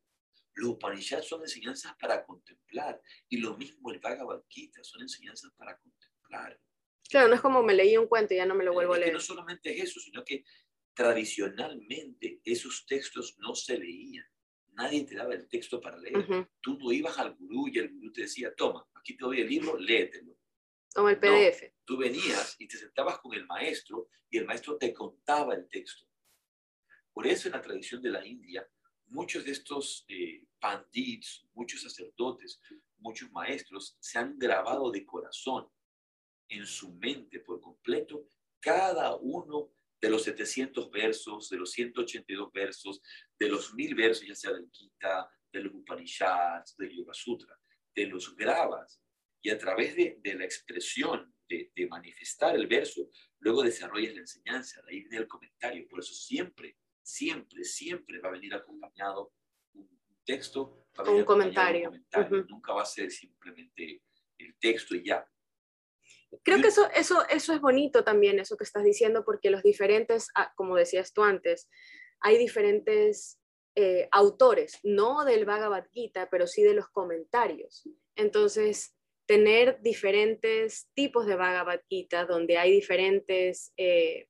B: los Upanishads son enseñanzas para contemplar. Y lo mismo el Bhagavad Gita, son enseñanzas para contemplar.
C: Claro, no es como me leí un cuento y ya no me lo vuelvo a leer.
B: no solamente es eso, sino que tradicionalmente esos textos no se leían. Nadie te daba el texto para leer. Uh -huh. Tú no ibas al gurú y el gurú te decía, toma, aquí te doy el libro, léetelo.
C: Toma el PDF. No,
B: tú venías y te sentabas con el maestro y el maestro te contaba el texto. Por eso en la tradición de la India muchos de estos eh, pandits, muchos sacerdotes, muchos maestros se han grabado de corazón en su mente por completo cada uno de los 700 versos, de los 182 versos, de los mil versos, ya sea del Gita, del Upanishads, del Yoga Sutra, de los grabas y a través de, de la expresión, de, de, manifestar el verso, luego desarrollas la enseñanza, de ahí viene el comentario. Por eso siempre siempre, siempre va a venir acompañado un texto,
C: un comentario.
B: Un comentario. Uh -huh. Nunca va a ser simplemente el texto y ya.
C: Creo que eso, eso, eso es bonito también, eso que estás diciendo, porque los diferentes, ah, como decías tú antes, hay diferentes eh, autores, no del Bhagavad Gita, pero sí de los comentarios. Entonces, tener diferentes tipos de Bhagavad Gita, donde hay diferentes, eh,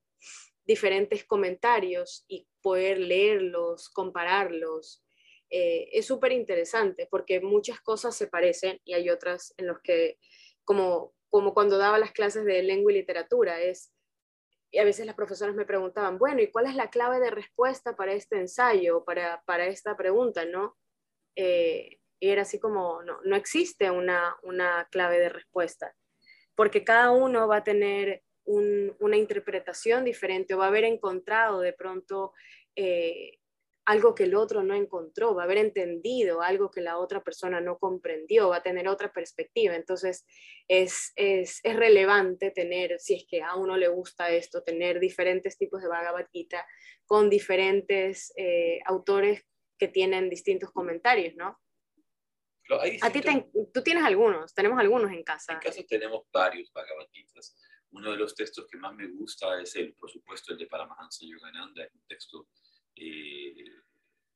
C: diferentes comentarios y poder leerlos, compararlos, eh, es súper interesante porque muchas cosas se parecen y hay otras en los que, como, como cuando daba las clases de lengua y literatura, es, y a veces las profesoras me preguntaban, bueno, ¿y cuál es la clave de respuesta para este ensayo, para, para esta pregunta, no? Eh, y era así como, no, no existe una, una clave de respuesta, porque cada uno va a tener una interpretación diferente o va a haber encontrado de pronto eh, algo que el otro no encontró, va a haber entendido algo que la otra persona no comprendió, va a tener otra perspectiva. Entonces, es, es, es relevante tener, si es que a uno le gusta esto, tener diferentes tipos de Bhagavad Gita con diferentes eh, autores que tienen distintos comentarios, ¿no? a ti tú tienes algunos, tenemos algunos en casa.
B: En casa tenemos varios Bhagavad Gitas. Uno de los textos que más me gusta es el, por supuesto, el de Paramahansa Yogananda, es un texto eh,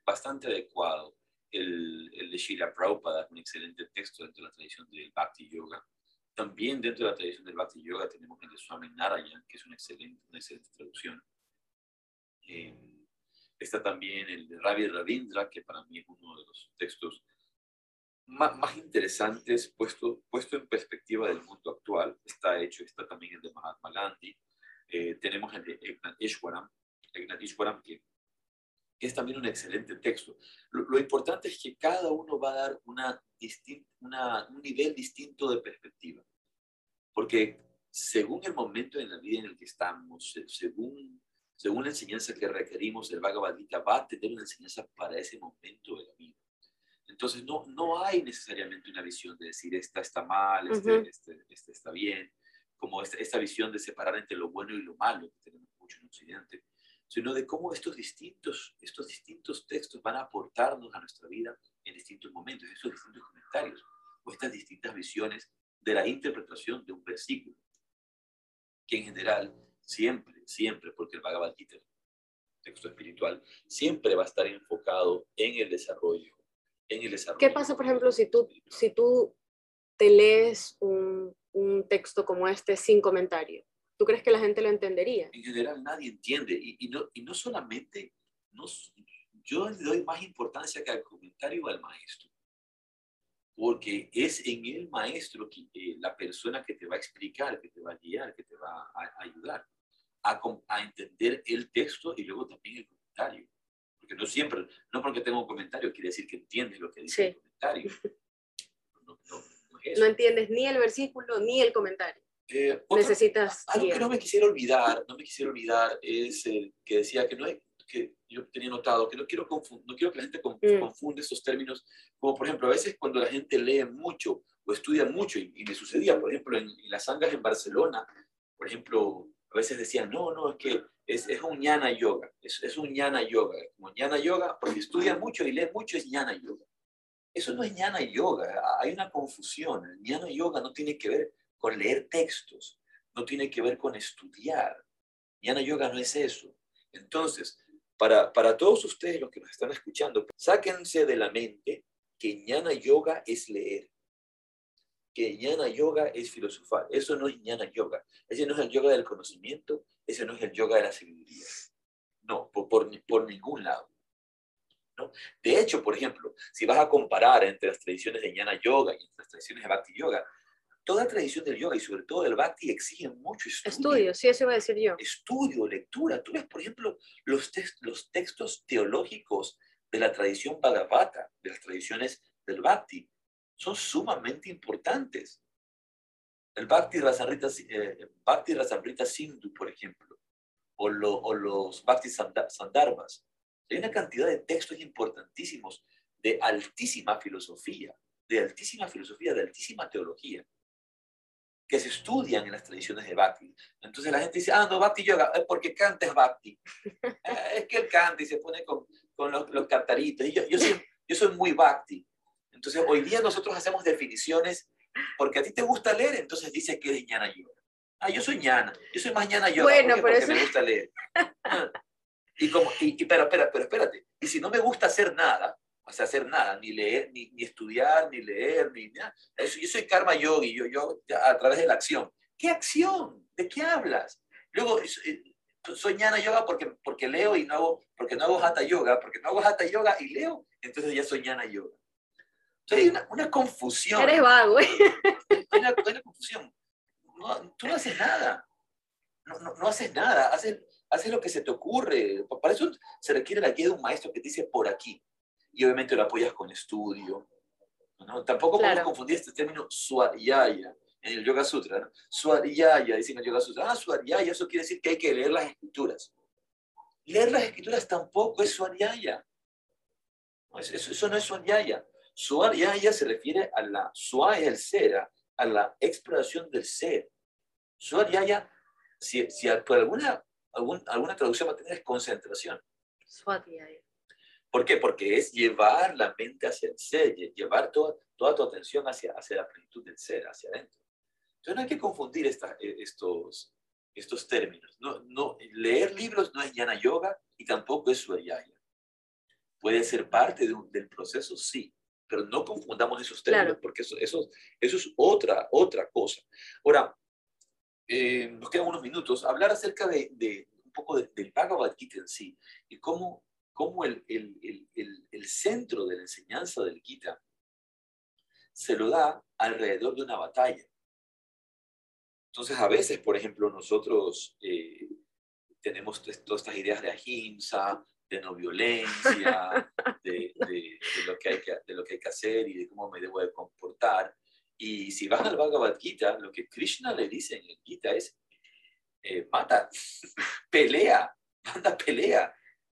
B: bastante adecuado. El, el de Shila Prabhupada es un excelente texto dentro de la tradición del Bhakti Yoga. También dentro de la tradición del Bhakti Yoga tenemos el de Swami Narayan, que es una excelente, una excelente traducción. Eh, está también el de Ravi Ravindra, que para mí es uno de los textos más, más, interesantes puesto, puesto en perspectiva del mundo actual. Está hecho, está también el de Mahatma Gandhi. Eh, tenemos el de Eknath Ishwaram, Ishwaram que que es también un excelente texto. Lo, importante es que cada uno va a dar una, una, un nivel distinto de perspectiva, porque según el momento en la vida en el que estamos, según, según la enseñanza que requerimos, el Bhagavad Gita va a tener una enseñanza para ese momento de la vida. Entonces, no, no hay necesariamente una visión de decir, esta está mal, este, este, este, está bien, como esta, esta visión de separar entre lo bueno y lo malo que tenemos mucho en Occidente sino de cómo estos distintos, estos distintos textos van a aportarnos a nuestra vida en distintos momentos, esos distintos comentarios o estas distintas visiones de la interpretación de un versículo, que en general siempre, siempre, porque el Bhagavad Gita, texto espiritual, siempre va a estar enfocado en el desarrollo, en el desarrollo.
C: ¿Qué pasa, por ejemplo, si tú, si tú te lees un, un texto como este sin comentario? ¿Tú crees que la gente lo entendería?
B: En general nadie entiende y, no, y no solamente, no, yo le doy más importancia que al comentario al maestro, porque es en el maestro que, eh, la persona que te va a explicar, que te va a guiar, que te va a, ayudar a, a, entender el texto y luego también el comentario. Porque no siempre, no porque tengo un comentario quiere decir que entiendes lo que dice el comentario.
C: No, no entiendes ni el versículo ni el comentario.
B: Eh, Necesitas. Algo que no me quisiera olvidar, no me quisiera olvidar, es el que decía que no hay, que yo tenía notado, que no quiero, no quiero que la gente mm. confunda esos términos, como por ejemplo, a veces cuando la gente lee mucho o estudia mucho, y, me sucedía, por ejemplo, en, las sangas en Barcelona, por ejemplo, a veces decían, no, no, es que es, es un ñana yoga, es, es un ñana yoga, como ñana yoga, porque estudia mucho y lee mucho es ñana yoga. Eso no es ñana yoga, hay una confusión. El ñana yoga no tiene que ver con leer textos, no tiene que ver con estudiar. Jnana Yoga no es eso. Entonces, para, para todos ustedes los que nos están escuchando, sáquense de la mente que Jnana Yoga es leer, que Jnana Yoga es filosofar. Eso no es Jnana Yoga. Ese no es el yoga del conocimiento, ese no es el yoga de la sabiduría. No, por, por, por ningún lado. ¿no? De hecho, por ejemplo, si vas a comparar entre las tradiciones de Jnana Yoga y las tradiciones de Bhakti Yoga, toda tradición del yoga y sobre todo del bhakti exigen mucho estudio.
C: Estudio, sí, eso iba a decir yo.
B: Estudio, lectura. Tú ves, por ejemplo, los, los textos teológicos de la tradición Bhagavata, de las tradiciones del bhakti, son sumamente importantes. El Bhakti Rasamrita, eh, Bhakti Rasamrita Sindhu, por ejemplo, o, o los Bhakti Sandarbhas. Hay una cantidad de textos importantísimos de altísima filosofía, de altísima filosofía, de altísima teología, que se estudian en las tradiciones de Bhakti. Entonces la gente dice, ah, no, Bhakti Yoga, es porque canta es Bhakti. Eh, es que él canta y se pone con, con los, los cantaritos. Y yo, yo, soy, yo soy muy Bhakti. Entonces hoy día nosotros hacemos definiciones porque a ti te gusta leer, entonces dice que eres ñana yoga. Ah, yo soy ñana, yo soy más ñana yoga
C: Bueno,
B: porque,
C: pero
B: porque
C: eso-
B: me gusta leer. Ah, Y como, y, y- pero, pero, pero espérate, y si no me gusta hacer nada, o sea, hacer nada, ni leer, ni, ni estudiar, ni leer, ni nada, eso, yo soy karma yogi, yo, yo a través de la acción. ¿Qué acción? ¿De qué hablas? Luego, eh, soy ñana yoga porque, porque leo y no hago, porque no hago hatha yoga, porque no hago hatha yoga y leo, entonces ya soy ñana yoga. Entonces hay una, una confusión.
C: Eres vago, ¿eh?
B: Hay una, hay una confusión. No, tú no haces nada. No, no, no haces nada. Haces, haces lo que se te ocurre. Para eso se requiere la guía de un maestro que te dice por aquí. Y obviamente lo apoyas con estudio. ¿no? Tampoco
C: Claro.
B: podemos confundir este término swadhyaya en el Yoga Sutra. ¿no? Dicen en el Yoga Sutra. Ah, swadhyaya, eso quiere decir que hay que leer las escrituras. Leer las escrituras tampoco es swadhyaya. No, Eso, eso- no es swadhyaya. Swadhyaya se refiere a la, swa es el ser, a- la exploración del ser. Swadhyaya, si, si por alguna, algún- alguna traducción va a tener es concentración.
C: Swadhyaya.
B: ¿Por qué? Porque es llevar la mente hacia el ser, lle- llevar toda, toda tu atención hacia, hacia la plenitud del ser, hacia adentro. Entonces no hay que confundir esta- eh, estos, estos términos. No, no, leer libros no es jnana yoga y tampoco es swadhyaya. Puede ser parte de un- del proceso, sí, pero no confundamos esos términos
C: Claro.
B: porque eso, eso, eso es otra, otra cosa. Ahora, eh, nos quedan unos minutos, hablar acerca de, de un poco de- del Bhagavad Gita en sí y cómo, cómo el, el, el, el, centro de la enseñanza del Gita se lo da alrededor de una batalla. Entonces, a veces, por ejemplo, nosotros eh, tenemos todas estas ideas de ahimsa, de no violencia, de, de- lo que hay que, de lo que hay que hacer y de cómo me debo de comportar. Y si vas al Bhagavad Gita, lo que Krishna le dice en el Gita es, eh, mata, pelea, manda pelea.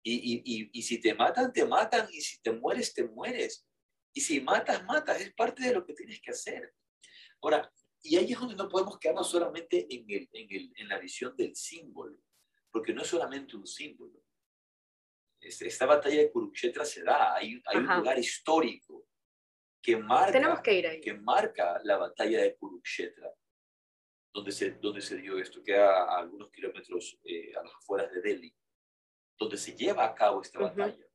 B: Y, y, y, y si te matan, te matan, y si te mueres, te mueres. Y si matas, matas, es parte de lo que tienes que hacer. Ahora, y ahí es donde no podemos quedarnos solamente en, el, en, el, en la visión del símbolo, porque no es solamente un símbolo. Este- Esta batalla de Kurukshetra se da, hay, hay un lugar histórico que marca,
C: Tenemos que ir ahí.
B: que marca la batalla de Kurukshetra, donde se, donde se dio esto, que a, a algunos kilómetros eh, a las afueras de Delhi, donde se lleva a cabo esta
C: Ujú.
B: batalla.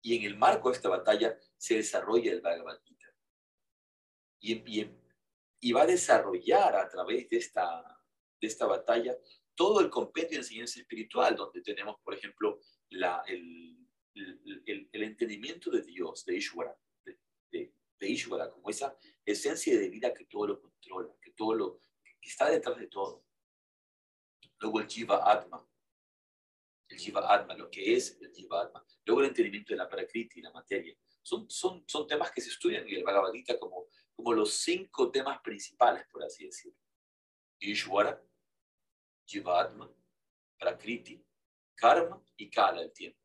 B: Y en el marco de esta batalla se desarrolla el Bhagavad Gita. Y, y, y va a desarrollar a través de esta, de esta batalla todo el compendio de enseñanza espiritual, donde tenemos, por ejemplo, la, el, el, el- el entendimiento de Dios, de Ishvara, de, de, de Ishvara, como esa esencia de vida que todo lo controla, que todo lo que está detrás de todo. Luego el Jiva Atma, el Jiva Atma, lo que es el Jiva Atma. Luego el entendimiento de la Prakriti, la materia. Son, son, son temas que se estudian en el Bhagavad Gita como, como los cinco temas principales, por así decirlo. Ishvara, Jivatma, Prakriti, Karma y Kala, el tiempo.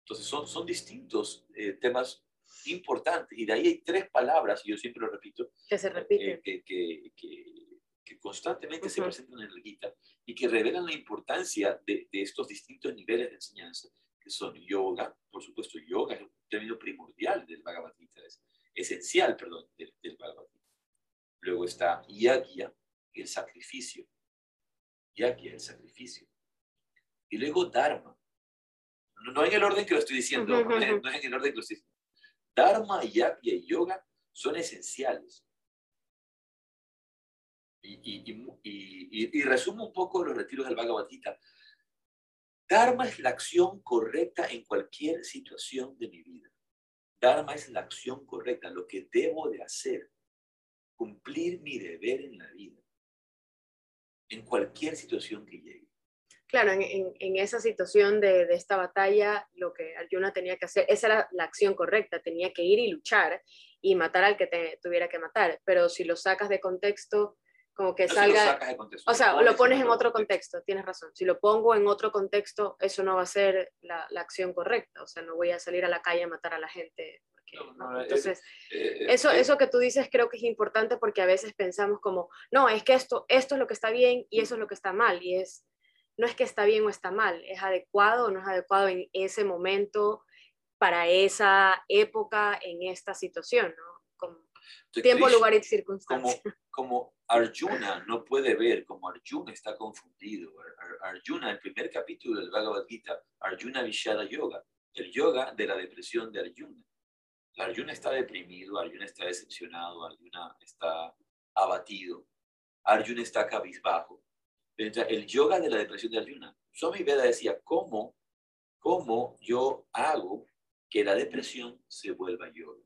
B: Entonces son, son distintos eh, temas importantes y de ahí hay tres palabras, y yo siempre lo repito,
C: Que se repite.
B: eh, que, que, que, que constantemente se
C: Ujú.
B: presentan en el Gita y que revelan la importancia de, de estos distintos niveles de enseñanza, que son yoga, por supuesto, yoga es un término primordial del Bhagavad Gita, es esencial, perdón, del, del Bhagavad Gita. Luego está yagya, el sacrificio. Yagya, el sacrificio. Y luego dharma. No, no en el orden que lo estoy diciendo, no es-
C: ujú.
B: no es en el orden que lo estoy diciendo. Dharma, yagya y yoga son esenciales. Y, y, y, y- y- y resumo un poco los retiros del Bhagavad Gita. Dharma es la acción correcta en cualquier situación de mi vida. Dharma es la acción correcta, lo que debo de hacer, cumplir mi deber en la vida, en cualquier situación que llegue.
C: Claro, en, esa situación de, esta batalla, lo que Arjuna tenía que hacer, esa era la acción correcta, tenía que ir y luchar y matar al que tuviera que matar, pero si lo sacas de contexto, como que
B: lo
C: salga,
B: sacas de contexto,
C: o sea, lo pones en otro contexto, tienes razón, si lo pongo en otro contexto, eso no va a ser la, la acción correcta, o sea, no voy a salir a la calle a matar a la gente. porque-
B: No, no, es-
C: entonces,
B: Eh,
C: eso,
B: eh,
C: eso que tú dices creo que es importante porque a veces pensamos como, no, es que esto, esto es lo que está bien y eso es lo que está mal. Y es, no es que está bien o está mal, es adecuado o no es adecuado en ese momento, para esa época en esta situación, ¿no? Como tiempo, lugar y circunstancia.
B: Como, Arjuna no puede ver, como Arjuna está confundido. Arjuna, el primer capítulo del Bhagavad Gita, Arjuna Vishada Yoga, el yoga de la depresión de Arjuna. Arjuna está deprimido, Arjuna está decepcionado, Arjuna está abatido, Arjuna está cabizbajo. El yoga de la depresión de Arjuna. Swami Veda decía, ¿cómo, cómo yo hago que la depresión se vuelva yoga?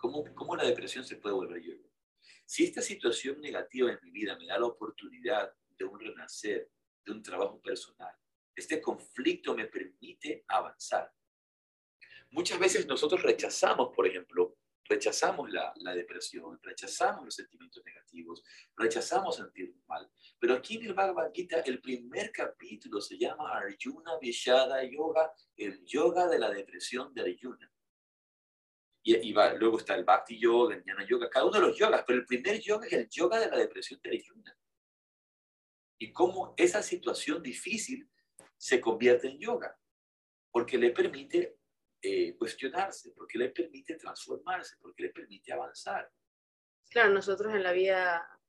B: ¿Cómo, ¿Cómo la depresión se puede volver yoga? Si esta situación negativa en mi vida me da la oportunidad de un renacer, de un trabajo personal, este conflicto me permite avanzar. Muchas veces nosotros rechazamos, por ejemplo, rechazamos la, depresión, rechazamos los sentimientos negativos, rechazamos sentirnos mal. Pero aquí en el Bhagavad Gita, el primer capítulo se llama Arjuna Vishada Yoga, el yoga de la depresión de Arjuna. Y, luego está el Bhakti Yoga, el Jnana Yoga, cada uno de los yogas, pero el primer yoga es el yoga de la depresión de Arjuna. Y cómo esa situación difícil se convierte en yoga, porque le permite eh, cuestionarse, porque le permite transformarse, porque le permite avanzar.
C: Claro, nosotros en la vida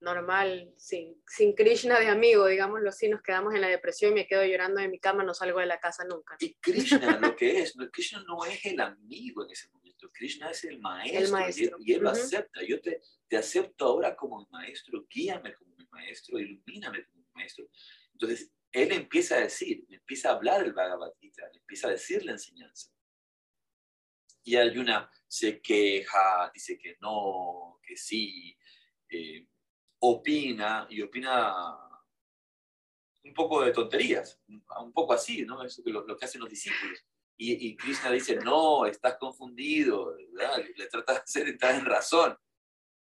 C: normal, sin, sin Krishna de amigo, digámoslo así, nos quedamos en la depresión y me quedo llorando en mi cama, no salgo de la casa nunca.
B: Y Krishna lo que es, Krishna no es el amigo en ese momento, Krishna es el maestro, Y, él, lo acepta. Yo te, te acepto ahora como mi maestro, guíame como mi maestro, ilumíname como mi maestro. Entonces, él empieza a decir, empieza a hablar el Bhagavad Gita, empieza a decir la enseñanza. Y Arjuna se queja, dice que no, que sí, eh, opina y opina un poco de tonterías, un poco así, ¿no? Eso que lo, que hacen los discípulos. Y, y, Krishna dice, no, estás confundido, le trata de hacer entrar en razón.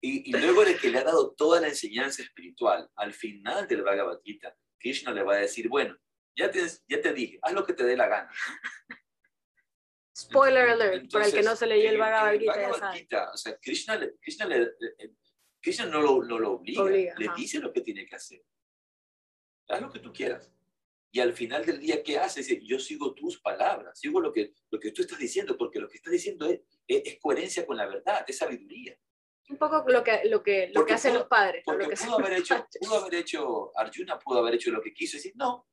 B: Y, y, luego de que le ha dado toda la enseñanza espiritual, al final del Bhagavad Gita, Krishna le va a decir, bueno, ya te, ya te dije, haz lo que te dé la gana.
C: Spoiler alert, para el que no se leyó el Bhagavad Gita.
B: o sea, Krishna, Krishna, le, Krishna no, lo, no lo obliga, le dice lo que tiene que hacer. Haz lo que tú quieras. Y al final del día, ¿qué hace? Dice, yo sigo tus palabras, sigo lo que, lo que tú estás diciendo, porque lo que estás diciendo es, es coherencia con la verdad, es sabiduría.
C: Un poco lo que, lo que, lo que hacen los padres.
B: Porque
C: lo
B: que pudo, haber hecho, pudo haber hecho, Arjuna pudo haber hecho lo que quiso, decir, no,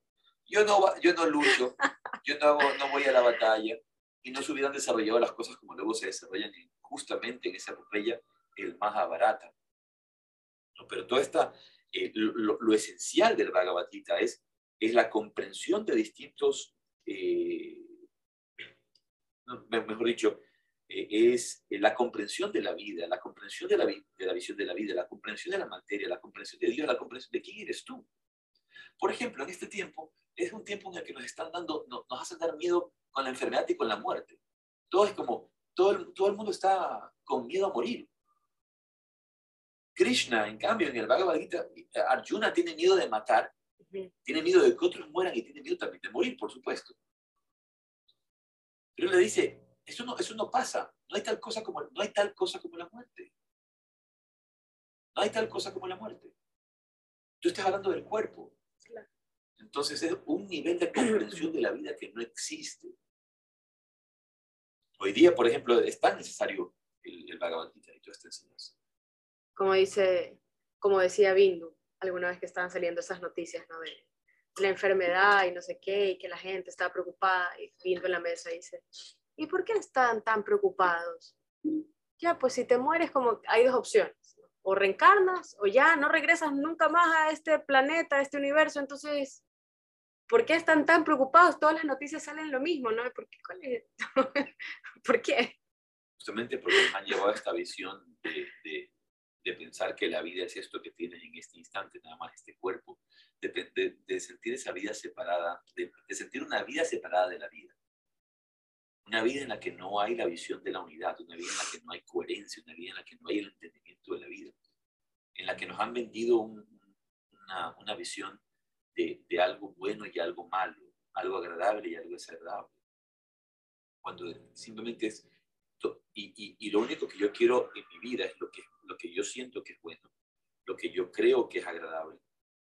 B: yo no, yo no lucho, yo no, no voy a la batalla, y no se hubieran desarrollado las cosas como luego se desarrollan justamente en esa epopeya, el Mahabharata. No, pero todo esta, eh, lo, esencial del Bhagavad Gita es, es la comprensión de distintos, eh, mejor dicho, eh, es la comprensión de la vida, la comprensión de la, de la visión de la vida, la comprensión de la materia, la comprensión de Dios, la comprensión de quién eres tú. Por ejemplo, en este tiempo, es un tiempo en el que nos están dando, nos, hacen dar miedo con la enfermedad y con la muerte. Todo es como, todo todo el mundo está con miedo a morir. Krishna, en cambio, en el Bhagavad Gita, Arjuna tiene miedo de matar, tiene miedo de que otros mueran y tiene miedo también de morir, por supuesto. Pero él le dice, eso no, eso no pasa. No hay, tal cosa como, no hay tal cosa como la muerte. No hay tal cosa como la muerte. Tú estás hablando del cuerpo. Entonces es un nivel de comprensión de la vida que no existe. Hoy día, por ejemplo, es tan necesario el, el Bhagavad Gita y toda esta enseñanza.
C: Como dice, como decía Bindu, alguna vez que estaban saliendo esas noticias, ¿no? De la enfermedad y no sé qué, y que la gente estaba preocupada, y Bindu en la mesa dice, ¿Y por qué están tan preocupados? Ya, pues si te mueres, como hay dos opciones. O reencarnas o ya no regresas nunca más a este planeta, a este universo. Entonces, ¿por qué están tan preocupados? Todas las noticias salen lo mismo, ¿no? ¿Por qué? ¿Por qué?
B: Justamente porque han llevado esta visión de, de, pensar que la vida es esto que tienes en este instante, nada más este cuerpo, de, de sentir esa vida separada, de sentir una vida separada de la vida una vida en la que no hay la visión de la unidad, una vida en la que no hay coherencia, una vida en la que no hay el entendimiento de la vida, en la que nos han vendido una, una, visión de, de, algo bueno y algo malo, algo agradable y algo desagradable. Cuando simplemente es... Y, y, y, lo único que yo quiero en mi vida es lo que, lo que yo siento que es bueno, lo que yo creo que es agradable,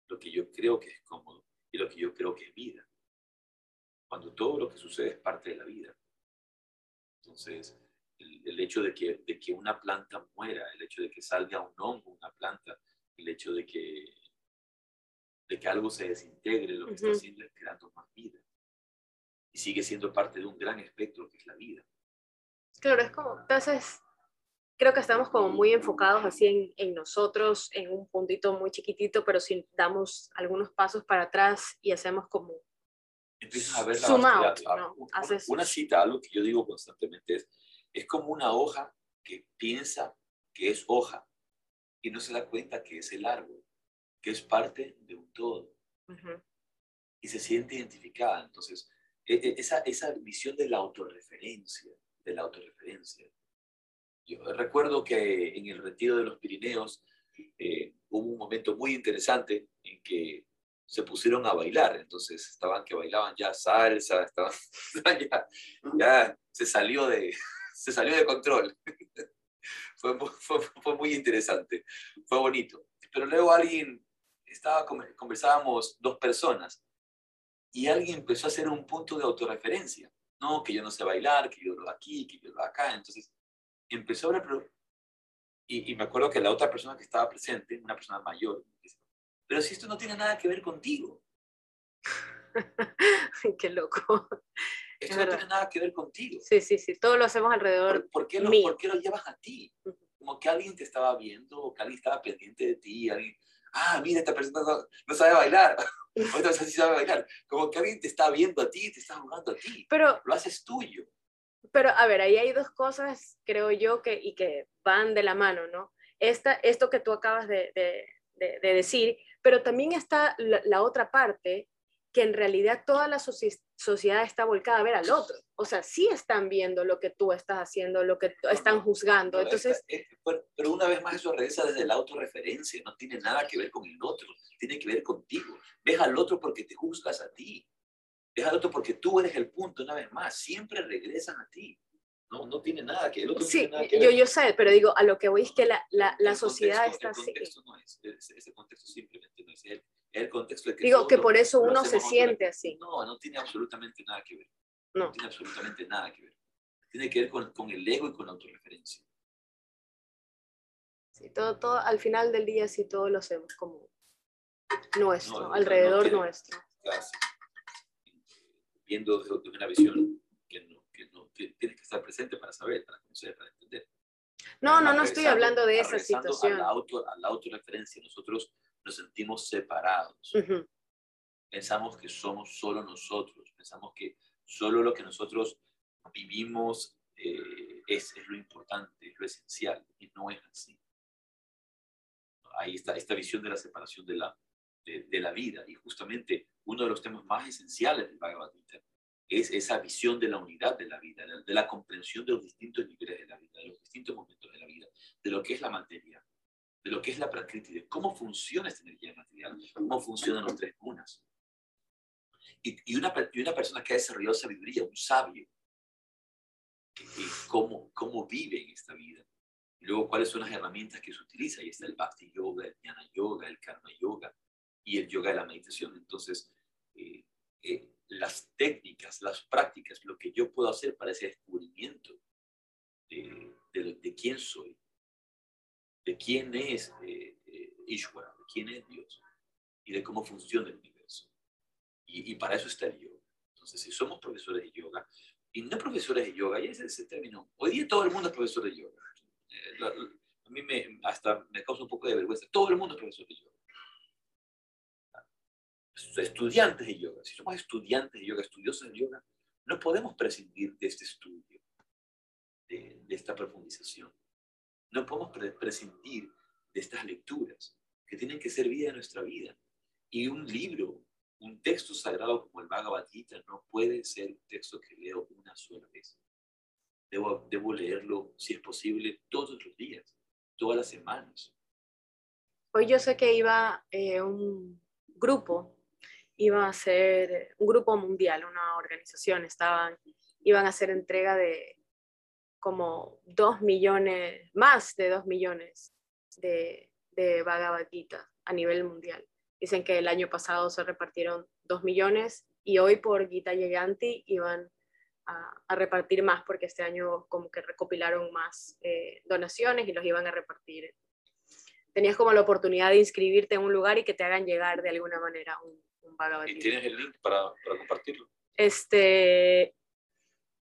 B: lo que yo creo que es cómodo y lo que yo creo que es vida. cuando todo lo que sucede es parte de la vida. Entonces, el, hecho de que, de que una planta muera, el hecho de que salga un hongo, una planta, el hecho de que, de que algo se desintegre, lo que está haciendo es creando más vida. Y sigue siendo parte de un gran espectro que es la vida.
C: Claro, es como, entonces, creo que estamos como muy enfocados así en, en, nosotros, en un puntito muy chiquitito, pero si damos algunos pasos para atrás y hacemos como...
B: Empiezas a ver la una, cita, algo que yo digo constantemente es, es como una hoja que piensa que es hoja y no se da cuenta que es el árbol, que es parte de un todo. Y se siente identificada. Entonces, e, e, esa, esa visión de la autorreferencia, de la autorreferencia, yo recuerdo que en el retiro de los Pirineos eh, hubo un momento muy interesante en que se pusieron a bailar, entonces estaban que bailaban ya salsa, estaban, ya, ya se, salió de, se salió de control. fue, fue, fue, muy interesante, fue bonito. Pero luego alguien, estaba, conversábamos dos personas, y alguien empezó a hacer un punto de autorreferencia. No, que yo no sé bailar, que yo lo aquí, que yo lo acá. Entonces, empezó a hablar, y, y, me acuerdo que la otra persona que estaba presente, una persona mayor, dice, pero si esto no tiene nada que ver contigo.
C: Qué loco.
B: Esto no tiene nada que ver contigo.
C: Sí, sí, sí, todo lo hacemos alrededor.
B: ¿Por, qué, lo, ¿por qué lo llevas a ti? Como que alguien te estaba viendo, o que alguien estaba pendiente de ti, alguien, ah, mira, esta persona no, sabe bailar, otra persona sí sabe bailar. Como que alguien te está viendo a ti, te está jugando a ti.
C: Pero,
B: lo haces tuyo.
C: Pero, a ver, ahí hay dos cosas, creo yo, que, y que van de la mano, ¿no? Esta, esto que tú acabas de, de, de, decir, pero también está la, otra parte, que en realidad toda la sociedad está volcada a ver al otro. O sea, sí están viendo lo que tú estás haciendo, lo que están juzgando. Entonces,
B: pero una vez más eso regresa desde la autorreferencia, no tiene nada que ver con el otro, tiene que ver contigo. Ves al otro porque te juzgas a ti. Déjalo otro porque tú eres el punto una vez más. Siempre regresan a ti. No, no tiene nada que, el otro
C: sí,
B: nada
C: que yo, yo sé, pero digo, a lo que voy es que la, la, la sociedad está
B: así. El contexto no es, ese, contexto simplemente no es el, el contexto de
C: que Digo que por eso uno se siente así.
B: No, no tiene absolutamente nada que ver. No. no tiene absolutamente nada que ver. Tiene que ver con, con el ego y con la autorreferencia.
C: Sí, todo, todo, al final del día sí todo lo hacemos como nuestro, alrededor nuestro.
B: Viendo desde una visión que no, que no tienes que estar presente para saber, para conocer, para entender.
C: No, no, no estoy hablando de esa situación.
B: A la, auto, a la autorreferencia, nosotros nos sentimos separados. Pensamos que somos solo nosotros, pensamos que solo lo que nosotros vivimos eh, es, es, lo importante, es lo esencial, y no es así. Ahí está esta visión de la separación de la, de, la vida. Y justamente uno de los temas más esenciales del Bhagavad Gita es esa visión de la unidad de la vida, de la comprensión de los distintos niveles de la vida, de los distintos momentos de la vida, de lo que es la materia, de lo que es la prakriti, de cómo funciona esta energía material, cómo funcionan los tres gunas. Y, una, y una persona que ha desarrollado sabiduría, un sabio, que, cómo, cómo vive en esta vida. Y luego, cuáles son las herramientas que se utiliza. Ahí está el Bhakti Yoga, el Jnana Yoga, el Karma Yoga, y el yoga de la meditación. Entonces, eh, eh, las técnicas, las prácticas, lo que yo puedo hacer para ese descubrimiento de, quién soy, de quién es eh, Ishwara, de quién es Dios y de cómo funciona el universo. Y, para eso está el yoga. Entonces, si somos profesores de yoga, y no profesores de yoga, ya es ese término, hoy día todo el mundo es profesor de yoga. a mí me, hasta me causa un poco de vergüenza, todo el mundo es profesor de yoga estudiantes de yoga, si somos estudiantes de yoga, estudiosos de yoga, no podemos prescindir de este estudio, de, esta profundización. No podemos prescindir de estas lecturas que tienen que ser vida de nuestra vida. Y un libro, un texto sagrado como el Bhagavad Gita no puede ser un texto que leo una sola vez. Debo, debo leerlo, si es posible, todos los días, todas las semanas.
C: Hoy yo sé que iba eh, un grupo iba a ser un grupo mundial, una organización, estaban, iban a hacer entrega de como dos millones, más de dos millones de, de Bhagavad Gita a nivel mundial. Dicen que el año pasado se repartieron dos millones y hoy por Gita Yeganti iban a, repartir más porque este año como que recopilaron más eh, donaciones y los iban a repartir. Tenías como la oportunidad de inscribirte en un lugar y que te hagan llegar de alguna manera un, un Bhagavad
B: ¿Y tienes el link para, para compartirlo?
C: Este,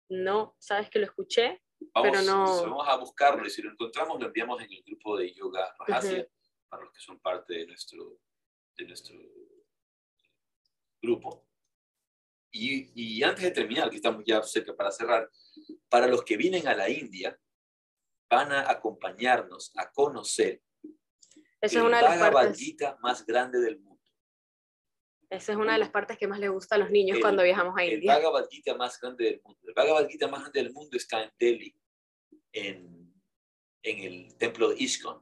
C: no, sabes que lo escuché,
B: vamos,
C: pero no.
B: Vamos a buscarlo y si lo encontramos lo enviamos en el grupo de Yoga Rahasia para los que son parte de nuestro, de nuestro grupo. Y, y, antes de terminar, que estamos ya cerca para cerrar, para los que vienen a la India, van a acompañarnos a conocer
C: Esa el es una de las
B: partes... más grande del mundo.
C: Esa es una de las partes que más le gusta a los niños cuando viajamos a India.
B: El Bhagavad Gita más grande del mundo. El Bhagavad Gita más grande del mundo está en Delhi, en, en el templo de Iskon.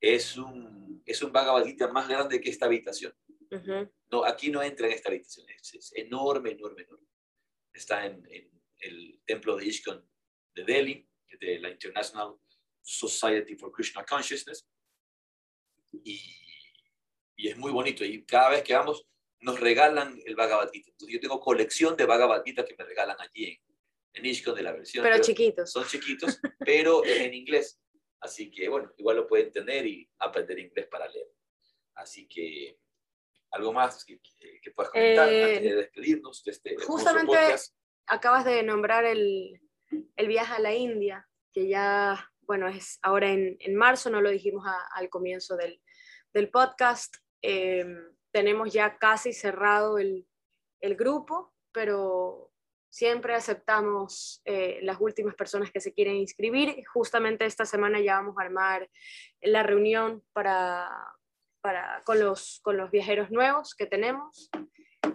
B: Es un, es un Bhagavad Gita más grande que esta habitación. No, aquí no entra en esta habitación. Es, enorme, enorme, enorme. Está en, en, el templo de Iskon de Delhi, de la International Society for Krishna Consciousness. Y y es muy bonito. Y cada vez que vamos, nos regalan el Bhagavad Gita. Entonces, yo tengo colección de Bhagavad Gita que me regalan allí en, en Ishko de la versión.
C: Pero, chiquitos.
B: Son chiquitos, pero en inglés. Así que, bueno, igual lo pueden tener y aprender inglés para leer. Así que, ¿algo más que, que, puedas comentar eh, antes de despedirnos de este
C: Justamente acabas de nombrar el, el, viaje a la India, que ya, bueno, es ahora en, en marzo, no lo dijimos al comienzo del, del podcast. Em, tenemos ya casi cerrado el, grupo, pero siempre aceptamos eh, las últimas personas que se quieren inscribir. Justamente esta semana ya vamos a armar la reunión para, para, con, los, con los viajeros nuevos que tenemos,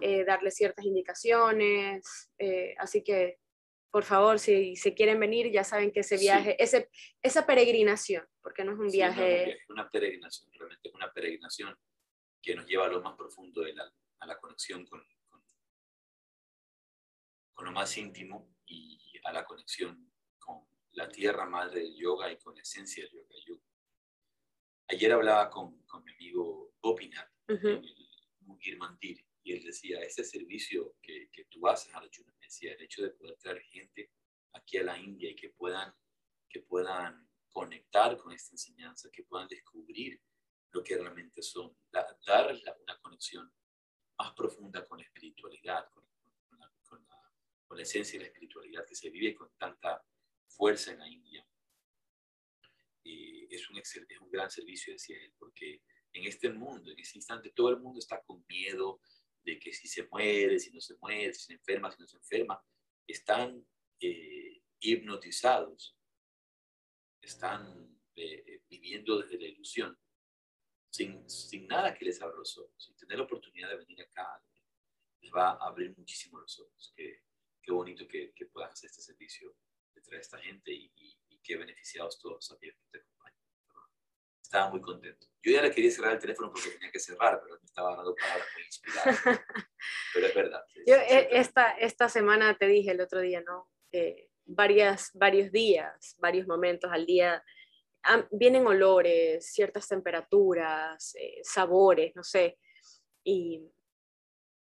C: eh, darles ciertas indicaciones. Eh, así que, por favor, si se quieren venir, ya saben que ese viaje, ese, esa peregrinación, porque no es un viaje...
B: es una peregrinación, realmente es una peregrinación que nos lleva a lo más profundo de la, a la conexión con, con, lo más íntimo y a la conexión con la tierra madre del yoga y con la esencia del yoga. Yo, ayer hablaba con, con mi amigo Gopinath en el Mugir Mandir y él decía, ese servicio que, que tú haces a la me decía, el hecho de poder traer gente aquí a la India y que puedan, que puedan conectar con esta enseñanza, que puedan descubrir lo que realmente son, dar una conexión más profunda con la espiritualidad, con, la, la, esencia de la espiritualidad que se vive con tanta fuerza en la India. es, un es un gran servicio, decía él, porque en este mundo, en ese instante, todo el mundo está con miedo de que si se muere, si no se muere, si se enferma, si no se enferma. Están eh, hipnotizados, están eh, viviendo desde la ilusión sin, sin nada que les abra los ojos, sin tener la oportunidad de venir acá, les va a abrir muchísimo los ojos. Qué, qué bonito que, que puedas hacer este servicio de esta gente y, y, qué beneficiados todos aquellos que te acompañan. Estaba muy contento. Yo ya le quería cerrar el teléfono porque tenía que cerrar, pero me estaba dando palabras muy inspiradas. pero es verdad.
C: Yo eh, esta, esta semana te dije el otro día, ¿no? Eh, varias, varios días, varios momentos al día vienen olores, ciertas temperaturas, eh, sabores, no sé, y,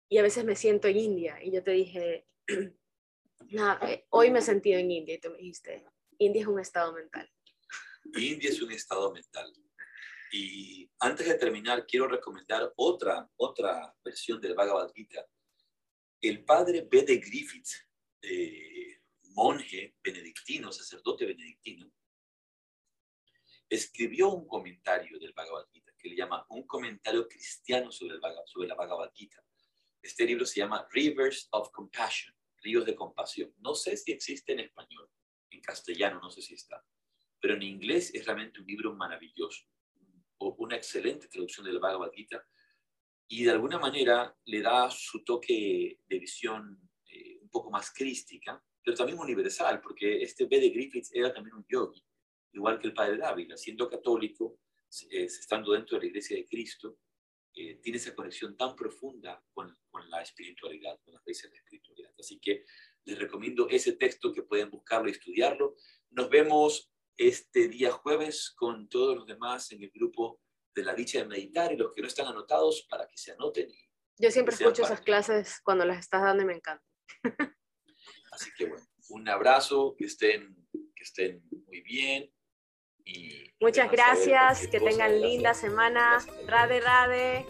C: y, a veces me siento en India y yo te dije, eh, hoy me he sentido en India y tú me dijiste, India es un estado mental.
B: India es un estado mental. Y antes de terminar, quiero recomendar otra, otra versión del Bhagavad Gita. El padre Bede Griffith, eh, monje benedictino, sacerdote benedictino, escribió un comentario del Bhagavad Gita que le llama Un comentario cristiano sobre, la Bhagavad Gita. Este libro se llama Rivers of Compassion, Ríos de Compasión. No sé si existe en español, en castellano no sé si está, pero en inglés es realmente un libro maravilloso, o una excelente traducción del Bhagavad Gita y de alguna manera le da su toque de visión eh, un poco más crística, pero también universal, porque este B. de Griffiths era también un yogi igual que el padre Dávila, siendo católico, eh, estando dentro de la iglesia de Cristo, eh, tiene esa conexión tan profunda con, con, la espiritualidad, con las raíces de la espiritualidad. Así que les recomiendo ese texto que pueden buscarlo y estudiarlo. Nos vemos este día jueves con todos los demás en el grupo de la dicha de meditar y los que no están anotados para que se anoten y
C: Yo siempre escucho esas clases cuando las estás dando y me encanta.
B: Así que bueno, un abrazo, que estén, que estén muy bien.
C: Muchas gracias, que tengan linda semana. Rade, rade.